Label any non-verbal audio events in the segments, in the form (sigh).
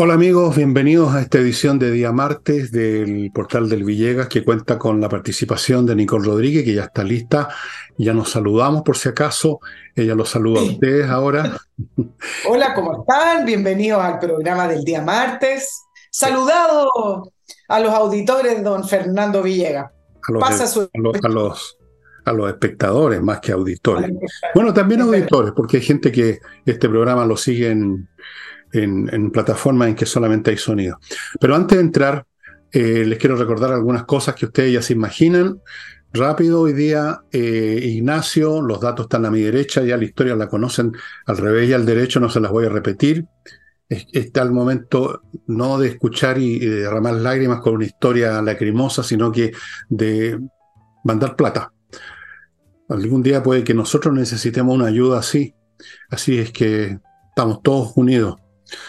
Hola amigos, bienvenidos a esta edición de día martes del portal del Villegas que cuenta con la participación de Nicole Rodríguez que ya está lista. Ya nos saludamos por si acaso. Ella los saluda a ustedes ahora. (laughs) Hola, ¿cómo están? Bienvenidos al programa del día martes. Saludado a los auditores, don Fernando Villegas. A los, Pasa su... a, los, a, los, espectadores más que auditores. Bueno, también auditores, porque hay gente que este programa lo sigue en en, plataformas en que solamente hay sonido. Pero antes de entrar, eh, les quiero recordar algunas cosas que ustedes ya se imaginan. Rápido, hoy día, eh, Ignacio, los datos están a mi derecha, ya la historia la conocen al revés y al derecho, no se las voy a repetir. Está el momento no de escuchar y, derramar lágrimas con una historia lacrimosa, sino que de mandar plata. Algún día puede que nosotros necesitemos una ayuda así. Así es que estamos todos unidos.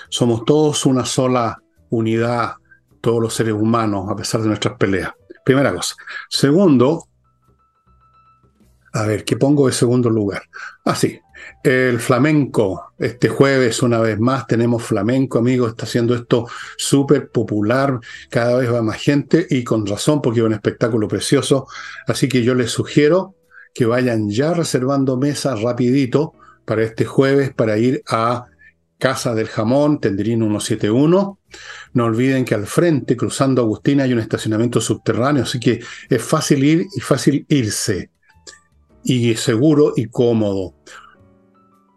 Somos todos una sola unidad, todos los seres humanos, a pesar de nuestras peleas. Primera cosa. Segundo, a ver, ¿qué pongo de segundo lugar? Ah, sí, el flamenco. Este jueves, una vez más, tenemos flamenco, amigos. Está haciendo esto súper popular. Cada vez va más gente y con razón, porque es un espectáculo precioso. Así que yo les sugiero que vayan ya reservando mesas rapidito para este jueves para ir a Casa del Jamón, Tendrín 171. No olviden que al frente, cruzando Agustina, hay un estacionamiento subterráneo, así que es fácil ir y fácil irse. Y seguro y cómodo.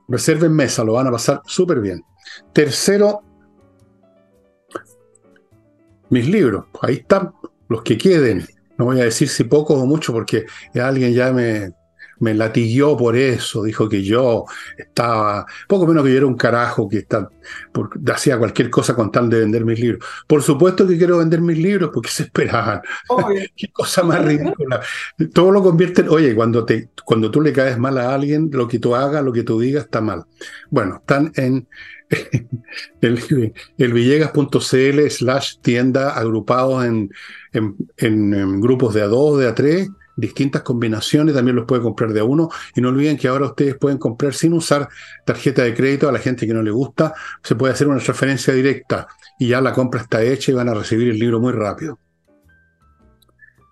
Reserven mesa, lo van a pasar súper bien. Tercero, mis libros. Ahí están los que queden. No voy a decir si pocos o muchos porque alguien ya me, me latiguió por eso, dijo que yo estaba, poco menos que yo era un carajo que está, hacía cualquier cosa con tal de vender mis libros. Por supuesto que quiero vender mis libros porque se esperaban. (laughs) Qué cosa más ridícula. Todo lo convierte en, oye, cuando, te, cuando tú le caes mal a alguien, lo que tú hagas, lo que tú digas está mal. Bueno, están en (laughs) el, el villegas.cl slash tienda agrupados en, en, en, grupos de A2, de A3 distintas combinaciones, también los puede comprar de a uno. Y no olviden que ahora ustedes pueden comprar sin usar tarjeta de crédito a la gente que no le gusta. Se puede hacer una transferencia directa y ya la compra está hecha y van a recibir el libro muy rápido.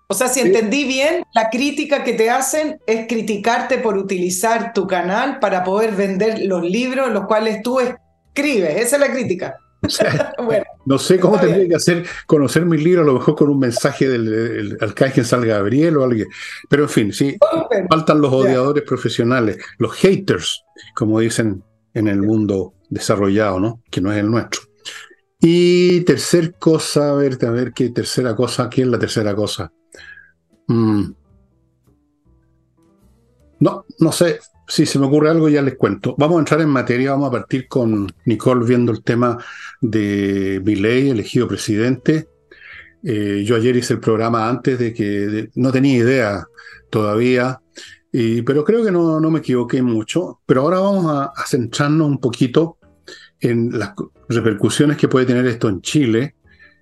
O sea, si entendí bien, la crítica que te hacen es criticarte por utilizar tu canal para poder vender los libros los cuales tú escribes. Esa es la crítica. (laughs) no sé cómo tendría que hacer conocer mi libro, a lo mejor con un mensaje del, alcalde San Gabriel o alguien. Pero en fin, sí, faltan los odiadores profesionales, los haters, como dicen en el mundo desarrollado, ¿no? Que no es el nuestro. Y tercer cosa, a ver, a ver qué tercera cosa, ¿qué es la tercera cosa? Mm. No, no sé, si se me ocurre algo ya les cuento. Vamos a entrar en materia, vamos a partir con Nicole viendo el tema de Milley, elegido presidente. Eh, yo ayer hice el programa antes de que no tenía idea todavía, pero creo que no, me equivoqué mucho. Pero ahora vamos a, centrarnos un poquito en las repercusiones que puede tener esto en Chile,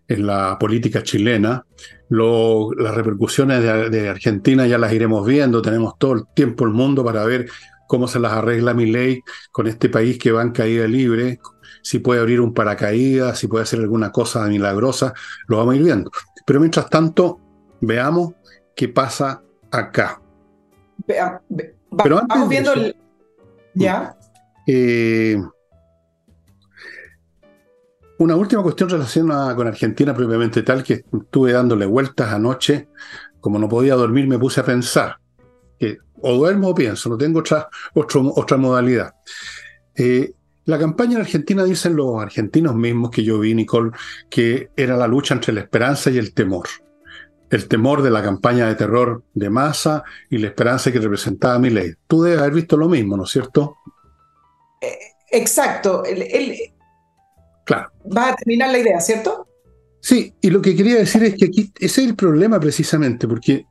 en la política chilena. las repercusiones de, Argentina ya las iremos viendo, tenemos todo el tiempo el mundo para ver cómo se las arregla mi ley con este país que va en caída libre, si puede abrir un paracaídas, si puede hacer alguna cosa milagrosa, lo vamos a ir viendo. Pero mientras tanto, veamos qué pasa acá. Pero vamos viendo el... ¿Ya? Eh, una última cuestión relacionada con Argentina propiamente tal, que estuve dándole vueltas anoche, como no podía dormir, me puse a pensar que o duermo o pienso, no tengo otra, otra modalidad. Eh, la campaña en Argentina dicen los argentinos mismos que yo vi, Nicole, que era la lucha entre la esperanza y el temor. El temor de la campaña de terror de masa y la esperanza que representaba mi ley. Tú debes haber visto lo mismo, ¿no es cierto? Eh, exacto. claro. Va a terminar la idea, ¿cierto? Sí, y lo que quería decir es que aquí ese es el problema precisamente, porque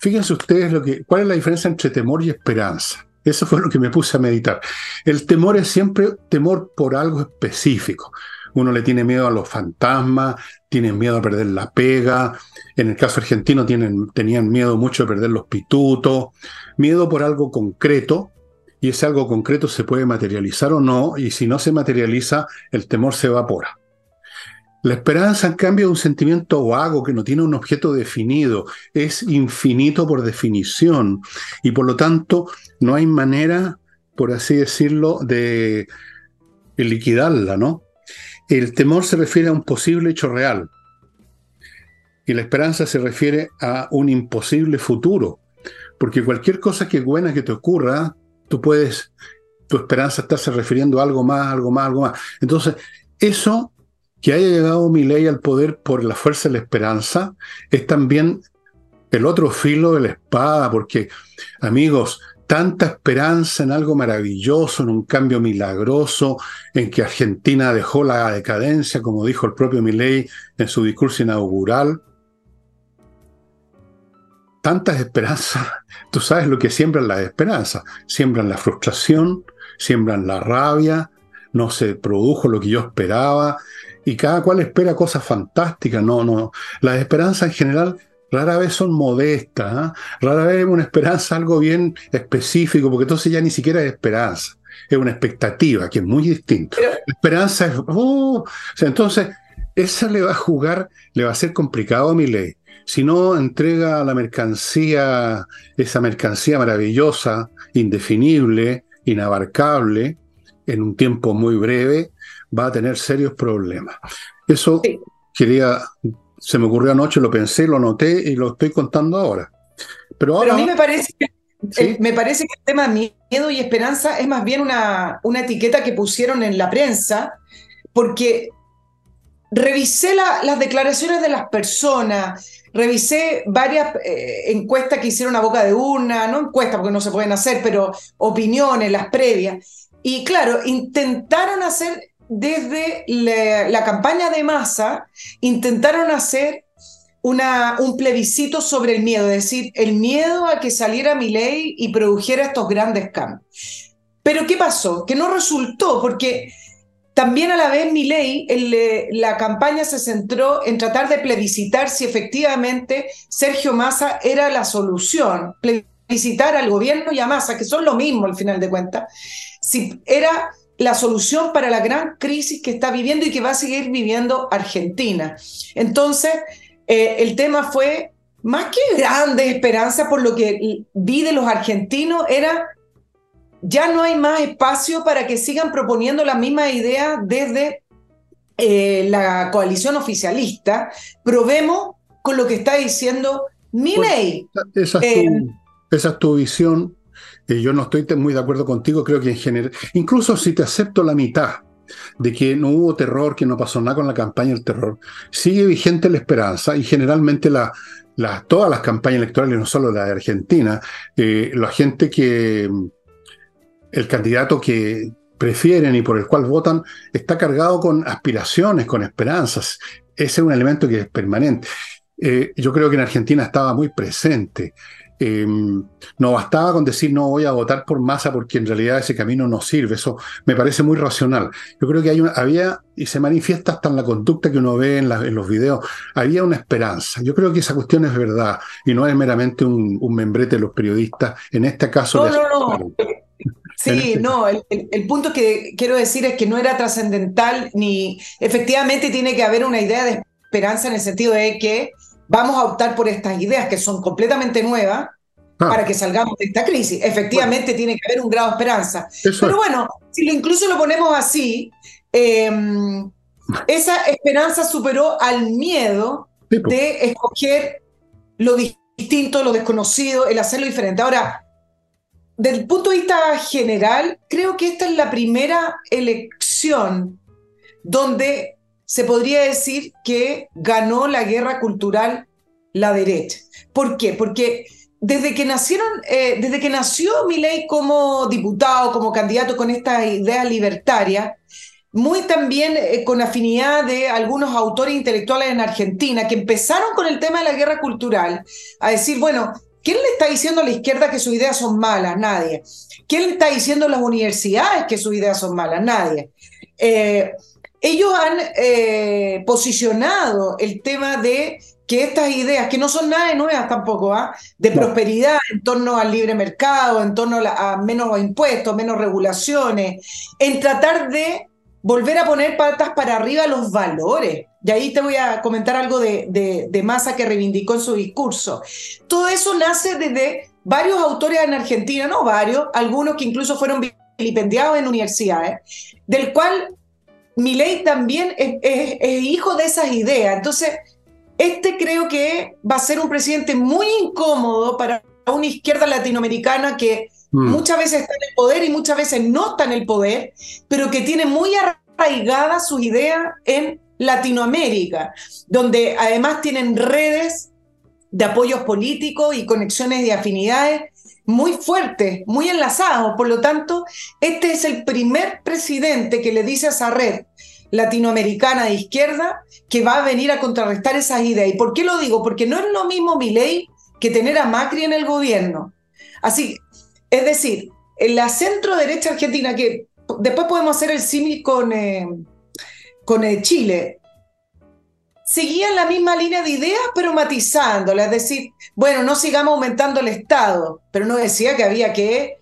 Fíjense ustedes lo que, cuál es la diferencia entre temor y esperanza. Eso fue lo que me puse a meditar. El temor es siempre temor por algo específico. Uno le tiene miedo a los fantasmas, tienen miedo a perder la pega. En el caso argentino tenían miedo mucho de perder los pitutos. Miedo por algo concreto. Y ese algo concreto se puede materializar o no. Y si no se materializa, el temor se evapora. La esperanza, en cambio, es un sentimiento vago que no tiene un objeto definido, es infinito por definición y por lo tanto no hay manera, por así decirlo, de liquidarla, ¿no? El temor se refiere a un posible hecho real y la esperanza se refiere a un imposible futuro, porque cualquier cosa que buena que te ocurra, tú puedes, tu esperanza está refiriendo a algo más, algo más, algo más. Entonces, eso que haya llegado mi ley al poder por la fuerza de la esperanza, es también el otro filo de la espada, porque, amigos, tanta esperanza en algo maravilloso, en un cambio milagroso, en que Argentina dejó la decadencia, como dijo el propio Milei en su discurso inaugural. Tantas esperanzas, (laughs) tú sabes lo que siembran las esperanzas, siembran la frustración, siembran la rabia, no se produjo lo que yo esperaba, y cada cual espera cosas fantásticas. No, no. Las esperanzas en general rara vez son modestas, ¿ah? rara vez es una esperanza algo bien específico, porque entonces ya ni siquiera es esperanza, es una expectativa, que es muy distinto. la esperanza es, uh, o sea, entonces, esa le va a jugar, le va a ser complicado a mi ley. Si no entrega la mercancía, esa mercancía maravillosa, indefinible, inabarcable, en un tiempo muy breve, va a tener serios problemas. Eso quería, se me ocurrió anoche, lo pensé, lo noté y lo estoy contando ahora. Pero, ahora, a mí me parece que eh, me parece que el tema miedo y esperanza es más bien una, una etiqueta que pusieron en la prensa, porque revisé las declaraciones de las personas, revisé varias eh, encuestas que hicieron a boca de urna, no encuestas porque no se pueden hacer, pero opiniones, las previas. Y claro, intentaron hacer desde la, campaña de masa, intentaron hacer un plebiscito sobre el miedo, es decir, el miedo a que saliera mi ley y produjera estos grandes cambios. Pero ¿qué pasó? Que no resultó, porque también a la vez mi ley, la campaña se centró en tratar de plebiscitar si efectivamente Sergio Massa era la solución, plebiscitar al gobierno y a Massa, que son lo mismo al final de cuentas, si era la solución para la gran crisis que está viviendo y que va a seguir viviendo Argentina. Entonces, eh, el tema fue, más que grande esperanza por lo que vi de los argentinos, era, ya no hay más espacio para que sigan proponiendo la misma idea desde eh, la coalición oficialista. Probemos con lo que está diciendo mi ley. esa, esa es tu visión yo no estoy muy de acuerdo contigo, creo que en general, incluso si te acepto la mitad de que no hubo terror, que no pasó nada con la campaña del terror, sigue vigente la esperanza y generalmente todas las campañas electorales, no solo la de Argentina, eh, la gente que, el candidato que prefieren y por el cual votan está cargado con aspiraciones, con esperanzas. Ese es un elemento que es permanente. Eh, yo creo que en Argentina estaba muy presente. Em, no bastaba con decir no voy a votar por masa porque en realidad ese camino no sirve. Eso me parece muy racional. Yo creo que hay había, y se manifiesta hasta en la conducta que uno ve en, los videos, había una esperanza. Yo creo que esa cuestión es verdad y no es meramente un, membrete de los periodistas. En este caso... No, no, no. Sí, este no, el, el, punto que quiero decir es que no era trascendental ni efectivamente tiene que haber una idea de esperanza en el sentido de que vamos a optar por estas ideas que son completamente nuevas ah. para que salgamos de esta crisis. Efectivamente tiene que haber un grado de esperanza. Pero bueno, si lo incluso lo ponemos así, em, esa esperanza superó al miedo de escoger lo distinto, lo desconocido, el hacerlo diferente. Ahora, desde el punto de vista general, creo que esta es la primera elección donde se podría decir que ganó la guerra cultural la derecha. ¿Por qué? Porque desde que nacieron, eh, desde que nació Milei como diputado, como candidato con esta idea libertaria, muy también eh, con afinidad de algunos autores intelectuales en Argentina que empezaron con el tema de la guerra cultural a decir, bueno, ¿quién le está diciendo a la izquierda que sus ideas son malas? Nadie. ¿Quién le está diciendo a las universidades que sus ideas son malas? Nadie. Eh, ellos han eh, posicionado el tema de que estas ideas, que no son nada nuevas tampoco, ¿ah? de prosperidad en torno al libre mercado, en torno a, menos impuestos, menos regulaciones, en tratar de volver a poner patas para arriba los valores y ahí te voy a comentar algo de, de, de Massa que reivindicó en su discurso. Todo eso nace desde varios autores en Argentina, no varios, algunos que incluso fueron vilipendiados en universidades, del cual Milei también es, es, hijo de esas ideas. Entonces, este creo que va a ser un presidente muy incómodo para una izquierda latinoamericana que mm. muchas veces está en el poder y muchas veces no está en el poder, pero que tiene muy arraigadas sus ideas en Latinoamérica, donde además tienen redes de apoyos políticos y conexiones de afinidades muy fuertes, muy enlazados. Por lo tanto, este es el primer presidente que le dice a esa red latinoamericana de izquierda que va a venir a contrarrestar esas ideas. ¿Y por qué lo digo? Porque no es lo mismo mi ley que tener a Macri en el gobierno. Así, es decir, en la centro derecha argentina, que después podemos hacer el símil con, eh, con eh, Chile, seguían la misma línea de ideas, pero matizándola. Es decir, bueno, no sigamos aumentando el Estado, pero no decía que había que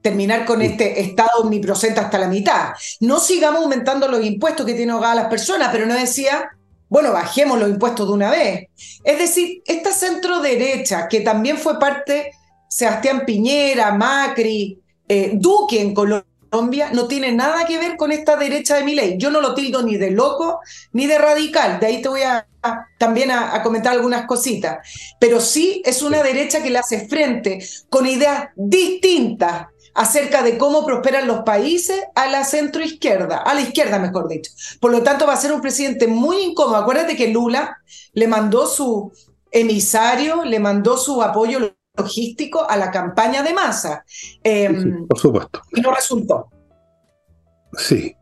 terminar con este Estado omnipresente hasta la mitad. No sigamos aumentando los impuestos que tienen ahogadas las personas, pero no decía, bueno, bajemos los impuestos de una vez. Es decir, esta centro derecha, que también fue parte Sebastián Piñera, Macri, eh, Duque en Colombia, Colombia no tiene nada que ver con esta derecha de mi ley. Yo no lo tildo ni de loco ni de radical. De ahí te voy a, también a, comentar algunas cositas. Pero sí es una derecha que le hace frente con ideas distintas acerca de cómo prosperan los países a la centroizquierda, a la izquierda mejor dicho. Por lo tanto, va a ser un presidente muy incómodo. Acuérdate que Lula le mandó su emisario, le mandó su apoyo logístico a la campaña de masa. Em, por supuesto. Y no resultó. Sí.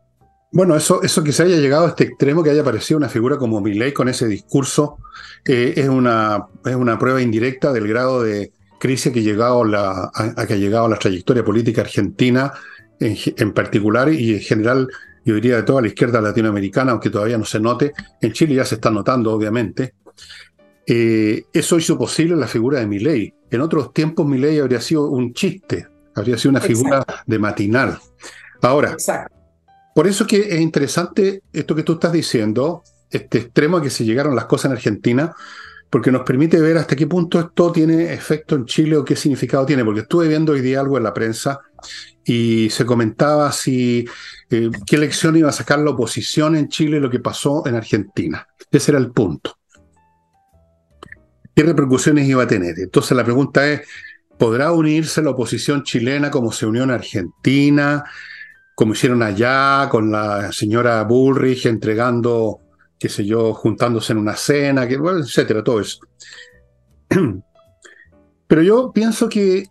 Bueno, eso, eso que se haya llegado a este extremo, que haya aparecido una figura como Milley con ese discurso, eh, es, una, es una prueba indirecta del grado de crisis que, llegado la, a, que ha llegado la trayectoria política argentina en, en particular y en general, yo diría, de toda la izquierda latinoamericana, aunque todavía no se note. En Chile ya se está notando, obviamente. Eh, eso hizo posible la figura de Milley. En otros tiempos Milley habría sido un chiste, habría sido una figura de matinal. Ahora, por eso que es interesante esto que tú estás diciendo, este extremo a que se llegaron las cosas en Argentina, porque nos permite ver hasta qué punto esto tiene efecto en Chile o qué significado tiene, porque estuve viendo hoy día algo en la prensa y se comentaba si eh, qué lección iba a sacar la oposición en Chile y lo que pasó en Argentina. Ese era el punto qué repercusiones iba a tener. Entonces la pregunta es, ¿podrá unirse la oposición chilena como se unió en Argentina, como hicieron allá con la señora Bullrich entregando, qué sé yo, juntándose en una cena, que, etcétera, todo eso? (clears throat) Pero yo pienso que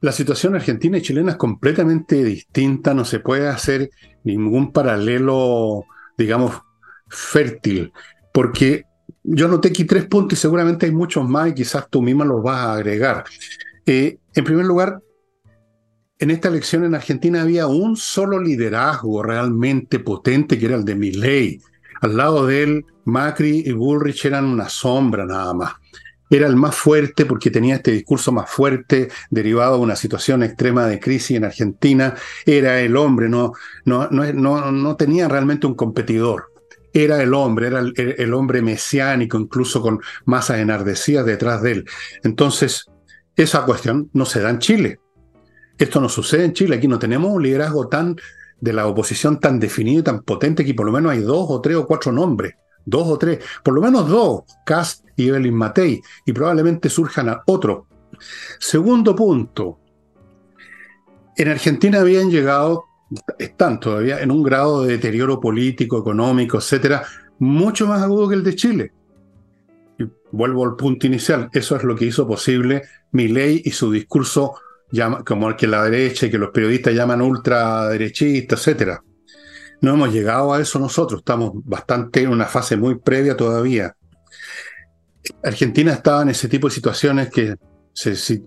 la situación argentina y chilena es completamente distinta, no se puede hacer ningún paralelo, digamos, fértil, porque yo noté aquí tres puntos y seguramente hay muchos más y quizás tú misma los vas a agregar. Eh, en primer lugar, en esta elección en Argentina había un solo liderazgo realmente potente que era el de Milley. Al lado de él, Macri y Bullrich eran una sombra nada más. Era el más fuerte porque tenía este discurso más fuerte derivado de una situación extrema de crisis en Argentina. Era el hombre, no, no, no, no, no tenía realmente un competidor era el hombre, era el, hombre mesiánico, incluso con masas enardecidas detrás de él. Entonces, esa cuestión no se da en Chile. Esto no sucede en Chile. Aquí no tenemos un liderazgo tan de la oposición tan definido y tan potente que por lo menos hay dos o tres o cuatro nombres. Dos o tres, por lo menos dos, Cast y Evelyn Matei, y probablemente surjan a otro. Segundo punto. En Argentina habían llegado están todavía en un grado de deterioro político, económico, etcétera, mucho más agudo que el de Chile. Y vuelvo al punto inicial, eso es lo que hizo posible mi ley y su discurso como el que la derecha y que los periodistas llaman ultraderechista, etcétera. No hemos llegado a eso nosotros, estamos bastante en una fase muy previa todavía. Argentina estaba en ese tipo de situaciones que se,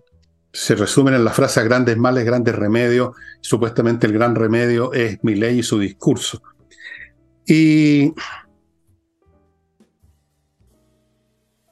se resumen en la frase grandes males, grandes remedios. Supuestamente el gran remedio es mi ley y su discurso. Y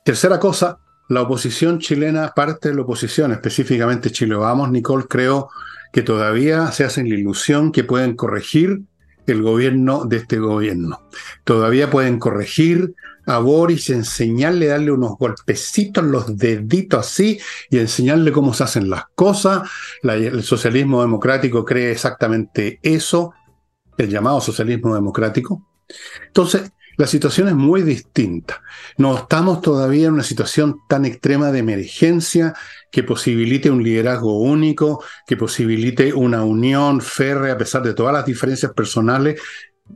tercera cosa, la oposición chilena, parte de la oposición, específicamente Chile Vamos, Nicole, creo que todavía se hacen la ilusión que pueden corregir el gobierno de este gobierno. Todavía pueden corregir a Boris, enseñarle, darle unos golpecitos, los deditos así, y enseñarle cómo se hacen las cosas. el socialismo democrático cree exactamente eso, el llamado socialismo democrático. Entonces, la situación es muy distinta. No estamos todavía en una situación tan extrema de emergencia que posibilite un liderazgo único, que posibilite una unión férrea a pesar de todas las diferencias personales.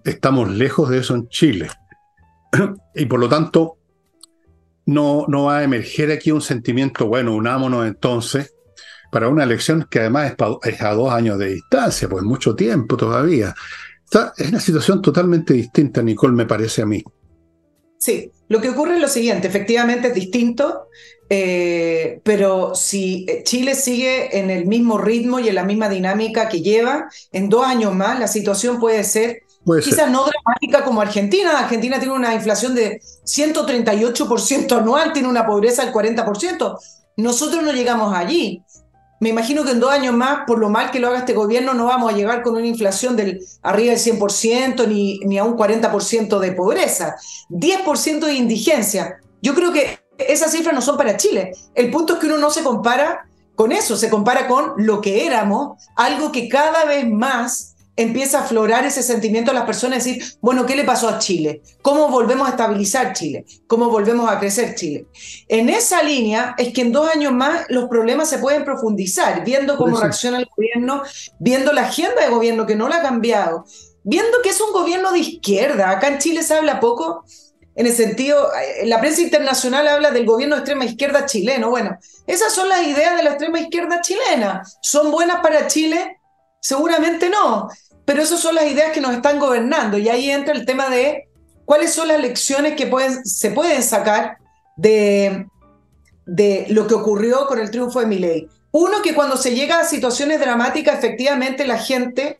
Estamos lejos de eso en Chile. (clears throat) y por lo tanto, no, no va a emerger aquí un sentimiento, bueno, unámonos entonces, para una elección que además es, a dos años de distancia, pues mucho tiempo todavía. es una situación totalmente distinta, Nicole, me parece a mí. Sí, lo que ocurre es lo siguiente, efectivamente es distinto, eh, pero si Chile sigue en el mismo ritmo y en la misma dinámica que lleva, en dos años más la situación puede ser quizás no dramática como Argentina. Argentina tiene una inflación de 138% anual, tiene una pobreza del 40%. Nosotros no llegamos allí. Me imagino que en dos años más, por lo mal que lo haga este gobierno, no vamos a llegar con una inflación del arriba del 100% ni, ni a un 40% de pobreza. 10% de indigencia. Yo creo que esas cifras no son para Chile. El punto es que uno no se compara con eso, se compara con lo que éramos, algo que cada vez más empieza a aflorar ese sentimiento a las personas, decir, bueno, ¿qué le pasó a Chile? ¿Cómo volvemos a estabilizar Chile? ¿Cómo volvemos a crecer Chile? En esa línea es que en dos años más los problemas se pueden profundizar, viendo cómo reacciona el gobierno, viendo la agenda de gobierno que no la ha cambiado, viendo que es un gobierno de izquierda. Acá en Chile se habla poco en el sentido, eh, la prensa internacional habla del gobierno de extrema izquierda chileno. Bueno, esas son las ideas de la extrema izquierda chilena. ¿Son buenas para Chile? Seguramente no, pero esas son las ideas que nos están gobernando y ahí entra el tema de cuáles son las lecciones que pueden, se pueden sacar de, de lo que ocurrió con el triunfo de Milei. Uno, que cuando se llega a situaciones dramáticas, efectivamente la gente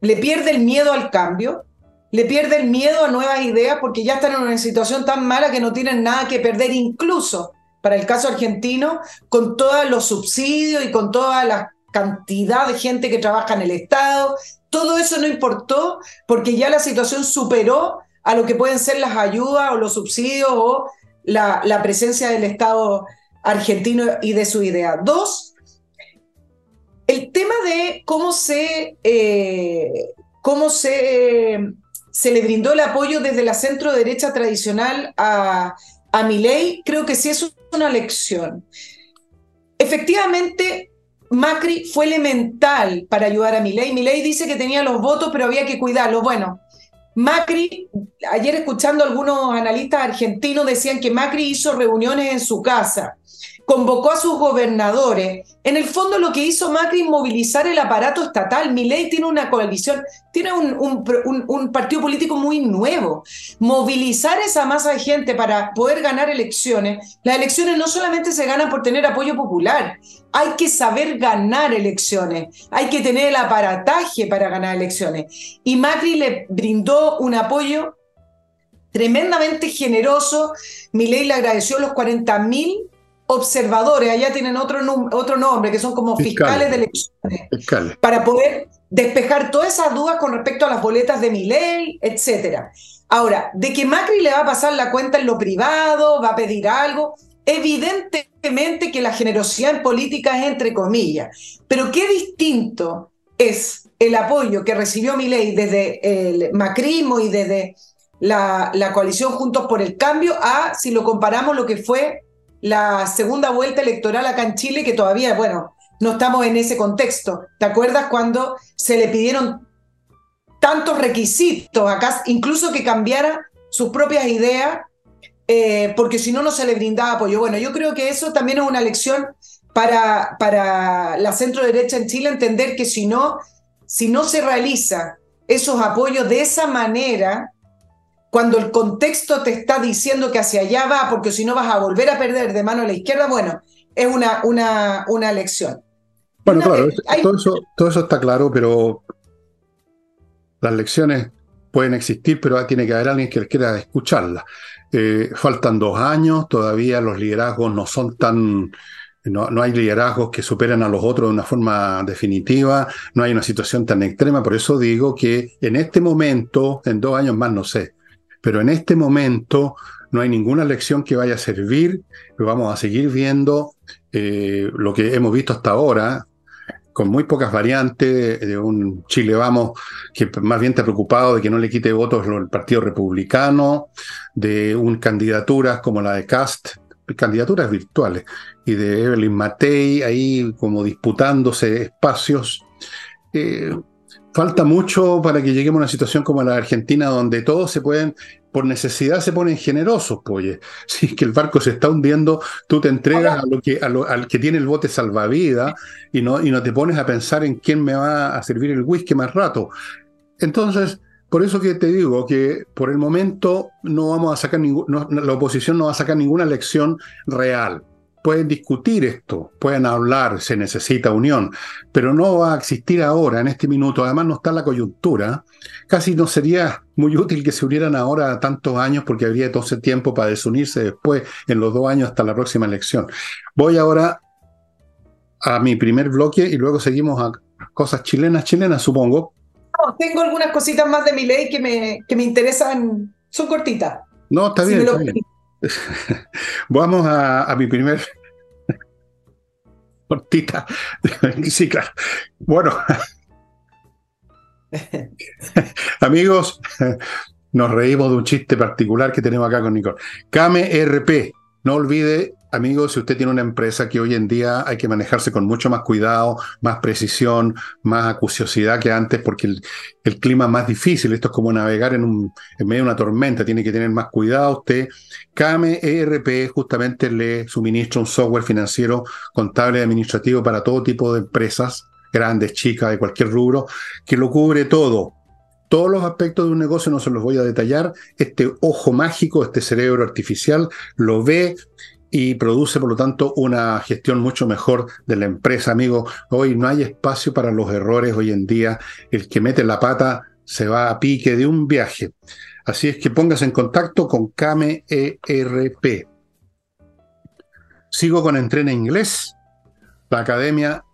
le pierde el miedo al cambio, le pierde el miedo a nuevas ideas porque ya están en una situación tan mala que no tienen nada que perder, incluso para el caso argentino, con todos los subsidios y con todas las cantidad de gente que trabaja en el Estado. Todo eso no importó porque ya la situación superó a lo que pueden ser las ayudas o los subsidios o la, presencia del Estado argentino y de su idea. Dos, el tema de cómo se, eh, cómo se, se le brindó el apoyo desde la centro derecha tradicional a, a ley, creo que sí es una lección. Efectivamente, Macri fue elemental para ayudar a Milei. Milei dice que tenía los votos, pero había que cuidarlos. Bueno, Macri, ayer escuchando a algunos analistas argentinos decían que Macri hizo reuniones en su casa convocó a sus gobernadores. En el fondo lo que hizo Macri es movilizar el aparato estatal. Milei tiene una coalición, tiene un, partido político muy nuevo. Movilizar esa masa de gente para poder ganar elecciones. Las elecciones no solamente se ganan por tener apoyo popular, hay que saber ganar elecciones, hay que tener el aparataje para ganar elecciones. Y Macri le brindó un apoyo tremendamente generoso. Milei le agradeció los 40 mil observadores, allá tienen otro, otro nombre, que son como fiscales, de elecciones, para poder despejar todas esas dudas con respecto a las boletas de mi ley, etc. Ahora, de que Macri le va a pasar la cuenta en lo privado, va a pedir algo, evidentemente que la generosidad en política es entre comillas, pero qué distinto es el apoyo que recibió mi ley desde el macrismo y desde la, la coalición Juntos por el Cambio a si lo comparamos lo que fue la segunda vuelta electoral acá en Chile, que todavía, bueno, no estamos en ese contexto. ¿Te acuerdas cuando se le pidieron tantos requisitos acá, incluso que cambiara sus propias ideas, eh, porque si no, no se le brindaba apoyo? Bueno, yo creo que eso también es una lección para, para la centro derecha en Chile, entender que si no, si no se realiza esos apoyos de esa manera, cuando el contexto te está diciendo que hacia allá va, porque si no vas a volver a perder de mano a la izquierda, bueno, es una, una, una lección. Bueno, claro, todo, eso, todo eso está claro, pero las lecciones pueden existir, pero tiene que haber alguien que quiera escucharlas. Eh, faltan dos años, todavía los liderazgos no son tan no, no, hay liderazgos que superan a los otros de una forma definitiva, no hay una situación tan extrema, por eso digo que en este momento, en dos años más no sé, pero en este momento no hay ninguna lección que vaya a servir, vamos a seguir viendo eh, lo que hemos visto hasta ahora, con muy pocas variantes, de un Chile Vamos que más bien está preocupado de que no le quite votos al Partido Republicano, de un candidaturas como la de Cast, candidaturas virtuales, y de Evelyn Matei ahí como disputándose espacios. Eh, falta mucho para que lleguemos a una situación como la de Argentina, donde todos se pueden por necesidad se ponen generosos, pues. (laughs) Si es que el barco se está hundiendo, tú te entregas a lo que, al que tiene el bote salvavidas y no, y no te pones a pensar en quién me va a servir el whisky más rato. Entonces, por eso que te digo que por el momento no vamos a sacar la oposición no va a sacar ninguna lección real pueden discutir esto, pueden hablar, se necesita unión, pero no va a existir ahora, en este minuto. Además, no está la coyuntura. Casi no sería muy útil que se unieran ahora tantos años porque habría ese tiempo para desunirse después, en los dos años hasta la próxima elección. Voy ahora a mi primer bloque y luego seguimos a cosas chilenas, chilenas, supongo. tengo algunas cositas más de mi ley que me, que me interesan, son cortitas. No, está bien. Está bien. (laughs) Vamos a, mi primer (laughs) cortita. (laughs) sí, claro. Bueno, amigos, nos reímos de un chiste particular que tenemos acá con Nicole. Kame RP, no olvide Amigos, si usted tiene una empresa que hoy en día hay que manejarse con mucho más cuidado, más precisión, más acuciosidad que antes, porque el, clima es más difícil. Esto es como navegar en, un, en medio de una tormenta, tiene que tener más cuidado usted. CAME ERP justamente le suministra un software financiero, contable y administrativo para todo tipo de empresas, grandes, chicas, de cualquier rubro, que lo cubre todo. Todos los aspectos de un negocio no se los voy a detallar. Este ojo mágico, este cerebro artificial, lo ve y produce, por lo tanto, una gestión mucho mejor de la empresa, amigo. Hoy no hay espacio para los errores hoy en día. El que mete la pata se va a pique de un viaje. Así es que póngase en contacto con Kame. Sigo con Entrena Inglés, la academia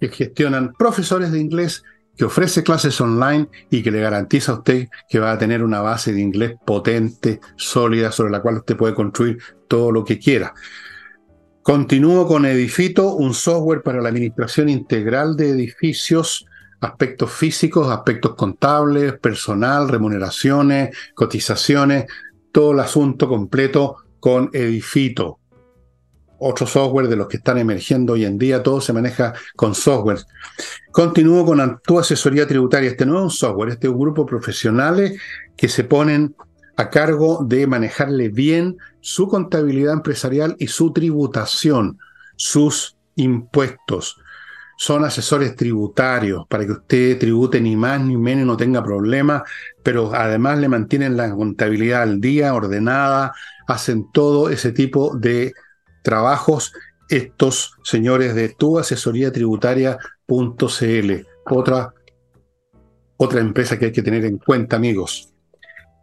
que gestionan profesores de inglés que ofrece clases online y que le garantiza a usted que va a tener una base de inglés potente, sólida, sobre la cual usted puede construir todo lo que quiera. Continúo con Edifito, un software para la administración integral de edificios, aspectos físicos, aspectos contables, personal, remuneraciones, cotizaciones, todo el asunto completo con Edifito otro software de los que están emergiendo hoy en día, todo se maneja con software. Continúo con tu asesoría tributaria. Este no es un software, este es un grupo de profesionales que se ponen a cargo de manejarle bien su contabilidad empresarial y su tributación, sus impuestos. Son asesores tributarios para que usted tribute ni más ni menos, no tenga problemas, pero además le mantienen la contabilidad al día, ordenada, hacen todo ese tipo de trabajos estos señores de tu asesoría tributaria.cl, otra, otra empresa que hay que tener en cuenta, amigos.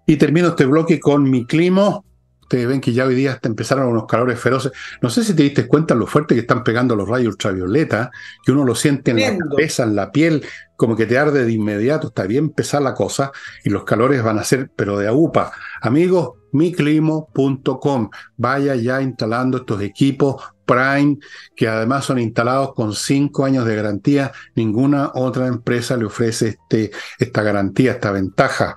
Y termino este bloque con mi clima. Ustedes ven que ya hoy día empezaron unos calores feroces. No sé si te diste cuenta lo fuerte que están pegando los rayos ultravioleta, que uno lo siente en la cabeza, en la piel, como que te arde de inmediato. Está bien pesada la cosa y los calores van a ser, pero de agupa. Amigos, miclimo.com. Vaya ya instalando estos equipos Prime, que además son instalados con cinco años de garantía. Ninguna otra empresa le ofrece este, esta garantía, esta ventaja.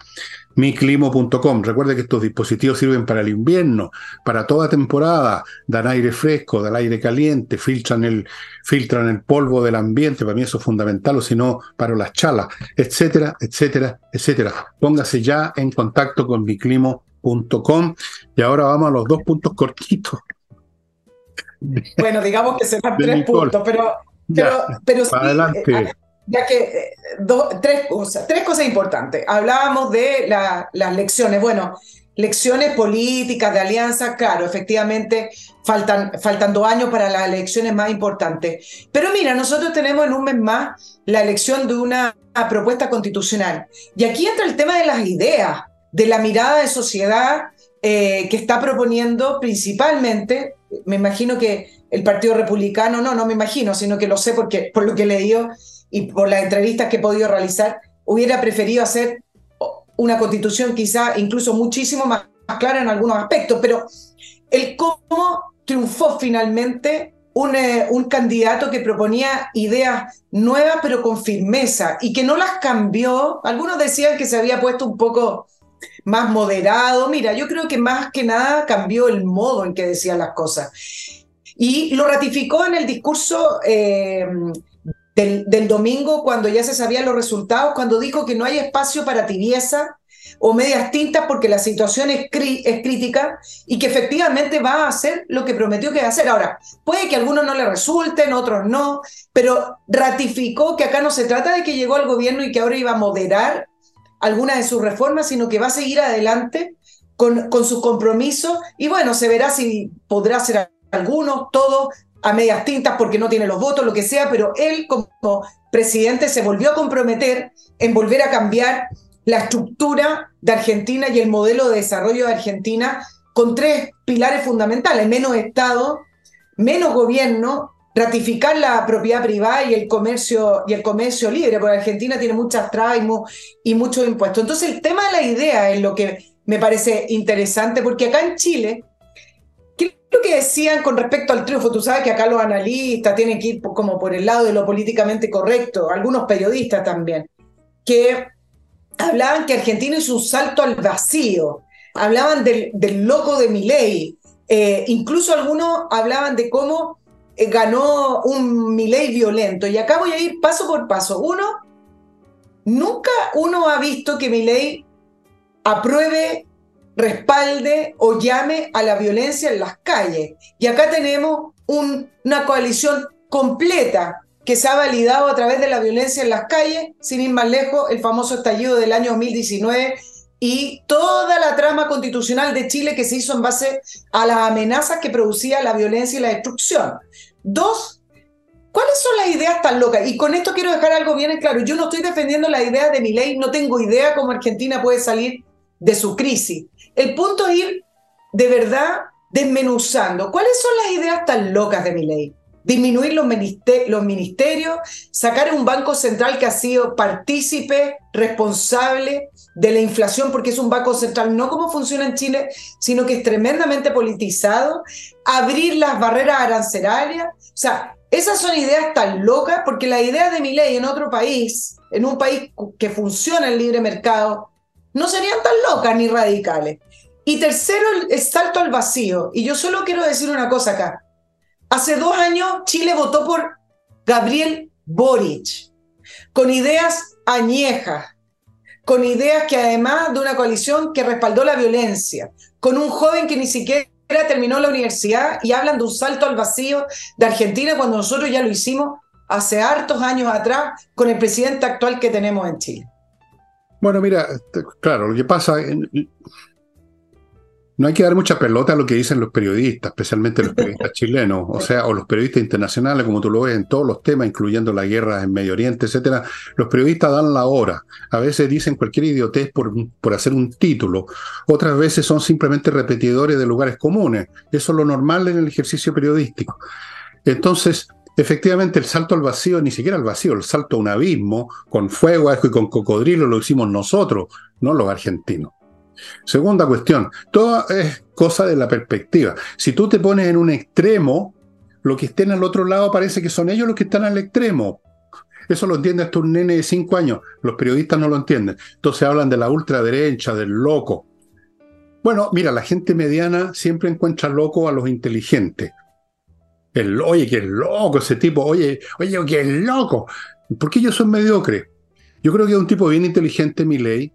Miclimo.com. Recuerde que estos dispositivos sirven para el invierno, para toda temporada. Dan aire fresco, dan aire caliente, filtran el, filtran el polvo del ambiente. Para mí eso es fundamental, o si no, para las chalas, etcétera, etcétera, etcétera. Póngase ya en contacto con Miclimo.com y ahora vamos a los dos puntos cortitos. Bueno, digamos que serán tres puntos, pero, pero, sí, adelante. Eh, ya que eh, tres, cosas, tres cosas importantes. Hablábamos de las lecciones. Bueno, lecciones políticas de alianza, claro, efectivamente faltan, faltan dos años para las elecciones más importantes. Pero mira, nosotros tenemos en un mes más la elección de una propuesta constitucional. Y aquí entra el tema de las ideas de la mirada de sociedad eh, que está proponiendo principalmente me imagino que el Partido Republicano, no, no me imagino, sino que lo sé porque, por lo que he leído y por las entrevistas que he podido realizar, hubiera preferido hacer una constitución quizá incluso muchísimo más, clara en algunos aspectos, pero el cómo triunfó finalmente un, eh, un, candidato que proponía ideas nuevas pero con firmeza y que no las cambió. Algunos decían que se había puesto un poco más moderado. Mira, yo creo que más que nada cambió el modo en que decía las cosas. Y lo ratificó en el discurso eh, del, domingo cuando ya se sabían los resultados, cuando dijo que no hay espacio para tibieza o medias tintas porque la situación es, crítica y que efectivamente va a hacer lo que prometió que va a hacer. Ahora, puede que algunos no le resulten, otros no, pero ratificó que acá no se trata de que llegó al gobierno y que ahora iba a moderar algunas de sus reformas, sino que va a seguir adelante con, con sus compromisos y bueno, se verá si podrá hacer algunos, todos a medias tintas porque no tiene los votos, lo que sea, pero él como presidente se volvió a comprometer en volver a cambiar la estructura de Argentina y el modelo de desarrollo de Argentina con tres pilares fundamentales, menos Estado, menos gobierno ratificar la propiedad privada y el comercio y el comercio libre, porque Argentina tiene muchas trabas y, muchos impuestos. Entonces el tema de la idea es lo que me parece interesante, porque acá en Chile, ¿qué es lo que decían con respecto al triunfo? Tú sabes que acá los analistas tienen que ir como por el lado de lo políticamente correcto, algunos periodistas también, que hablaban que Argentina hizo un salto al vacío, hablaban del, loco de Milei, eh, incluso algunos hablaban de cómo eh, ganó un Milei violento. Y acá voy a ir paso por paso. Uno, nunca uno ha visto que Milei apruebe, respalde o llame a la violencia en las calles. Y acá tenemos una coalición completa que se ha validado a través de la violencia en las calles, sin ir más lejos, el famoso estallido del año 2019 y toda la trama constitucional de Chile que se hizo en base a las amenazas que producía la violencia y la destrucción. Dos, ¿cuáles son las ideas tan locas? Y con esto quiero dejar algo bien claro. Yo no estoy defendiendo la idea de mi ley, no tengo idea cómo Argentina puede salir de su crisis. El punto es ir de verdad desmenuzando. ¿Cuáles son las ideas tan locas de mi ley? disminuir los, ministerios, sacar un banco central que ha sido partícipe, responsable de la inflación, porque es un banco central no como funciona en Chile, sino que es tremendamente politizado, abrir las barreras arancelarias. O sea, esas son ideas tan locas, porque la idea de mi ley en otro país, en un país que funciona el libre mercado, no serían tan locas ni radicales. Y tercero, el salto al vacío. Y yo solo quiero decir una cosa acá. Hace dos años Chile votó por Gabriel Boric, con ideas añejas, con ideas que además de una coalición que respaldó la violencia, con un joven que ni siquiera terminó la universidad y hablan de un salto al vacío de Argentina cuando nosotros ya lo hicimos hace hartos años atrás con el presidente actual que tenemos en Chile. Bueno, mira, claro, lo que pasa, no hay que dar mucha pelota a lo que dicen los periodistas, especialmente los periodistas (laughs) chilenos, o sea, o los periodistas internacionales, como tú lo ves en todos los temas, incluyendo la guerra en Medio Oriente, etcétera. Los periodistas dan la hora. A veces dicen cualquier idiotez por, por hacer un título. Otras veces son simplemente repetidores de lugares comunes. Eso es lo normal en el ejercicio periodístico. Entonces, efectivamente, el salto al vacío, ni siquiera al vacío, el salto a un abismo, con fuego, y con cocodrilo, lo hicimos nosotros, no los argentinos. Segunda cuestión, todo es cosa de la perspectiva. Si tú te pones en un extremo, lo que estén al otro lado parece que son ellos los que están al extremo. Eso lo entiende hasta un nene de cinco años. Los periodistas no lo entienden. Entonces hablan de la ultraderecha, del loco. Bueno, mira, la gente mediana siempre encuentra loco a los inteligentes. El, oye, qué loco ese tipo. Oye, oye, qué loco. ¿Por qué yo soy mediocre? Yo creo que es un tipo bien inteligente, mi ley,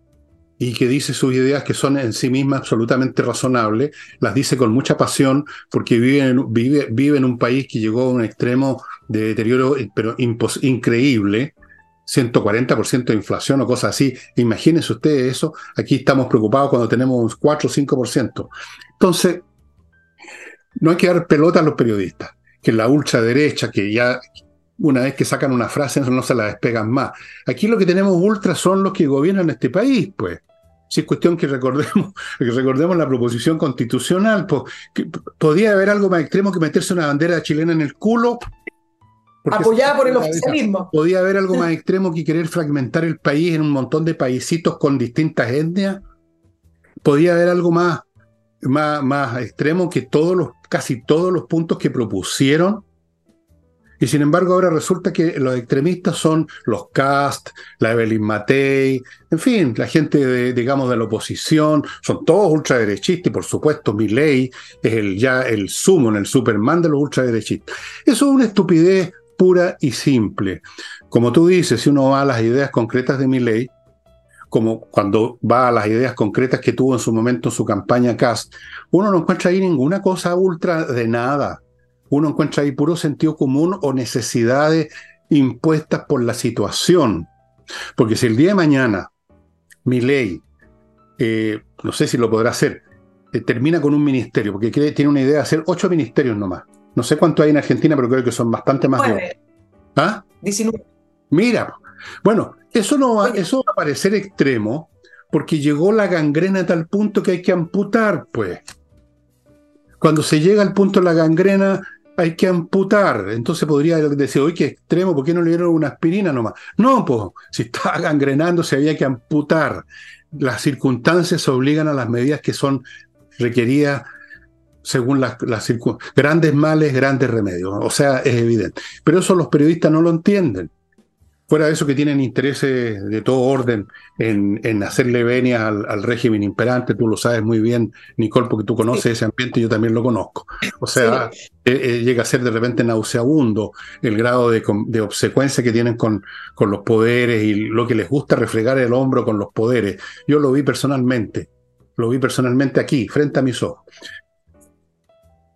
y que dice sus ideas que son en sí mismas absolutamente razonables, las dice con mucha pasión porque vive en, un país que llegó a un extremo de deterioro pero increíble, 140% de inflación o cosas así. Imagínense ustedes eso, aquí estamos preocupados cuando tenemos un 4 o 5%. Entonces, no hay que dar pelota a los periodistas, que la ultraderecha, que ya una vez que sacan una frase no se la despegan más. Aquí lo que tenemos ultra son los que gobiernan este país, pues. Si es cuestión que recordemos, (laughs) que recordemos la proposición constitucional, pues, podía haber algo más extremo que meterse una bandera chilena en el culo. Apoyada por el oficialismo. Podía haber algo más extremo que querer fragmentar el país en un montón de paisitos con distintas etnias. Podía haber algo más, más, más extremo que todos los, casi todos los puntos que propusieron y sin embargo, ahora resulta que los extremistas son los Cast, la Evelyn Matei, en fin, la gente, de, digamos, de la oposición, son todos ultraderechistas y por supuesto Milley es el, ya el sumo, el Superman de los ultraderechistas. Eso es una estupidez pura y simple. Como tú dices, si uno va a las ideas concretas de Milley, como cuando va a las ideas concretas que tuvo en su momento en su campaña Cast, uno no encuentra ahí ninguna cosa ultra de nada uno encuentra ahí puro sentido común o necesidades impuestas por la situación. Porque si el día de mañana mi ley, eh, no sé si lo podrá hacer, eh, termina con un ministerio, porque tiene una idea de hacer ocho ministerios nomás. No sé cuánto hay en Argentina, pero creo que son bastante más. ¿Ah? 19. Mira, bueno, eso no va, eso va a parecer extremo, porque llegó la gangrena a tal punto que hay que amputar, pues. Cuando se llega al punto de la gangrena, hay que amputar. Entonces podría decir, oye, qué extremo, ¿por qué no le dieron una aspirina nomás? No, pues, si estaba (laughs) gangrenando, se había que amputar. Las circunstancias obligan a las medidas que son requeridas según las, las grandes males, grandes remedios. O sea, es evidente. Pero eso los periodistas no lo entienden. Fuera de eso que tienen intereses de todo orden en, en hacerle venia al, régimen imperante, tú lo sabes muy bien, Nicole, porque tú conoces ese ambiente y yo también lo conozco. O sea, eh, eh, llega a ser de repente nauseabundo el grado de, de obsecuencia que tienen con, con los poderes y lo que les gusta refregar el hombro con los poderes. Yo lo vi personalmente, lo vi personalmente aquí, frente a mis ojos.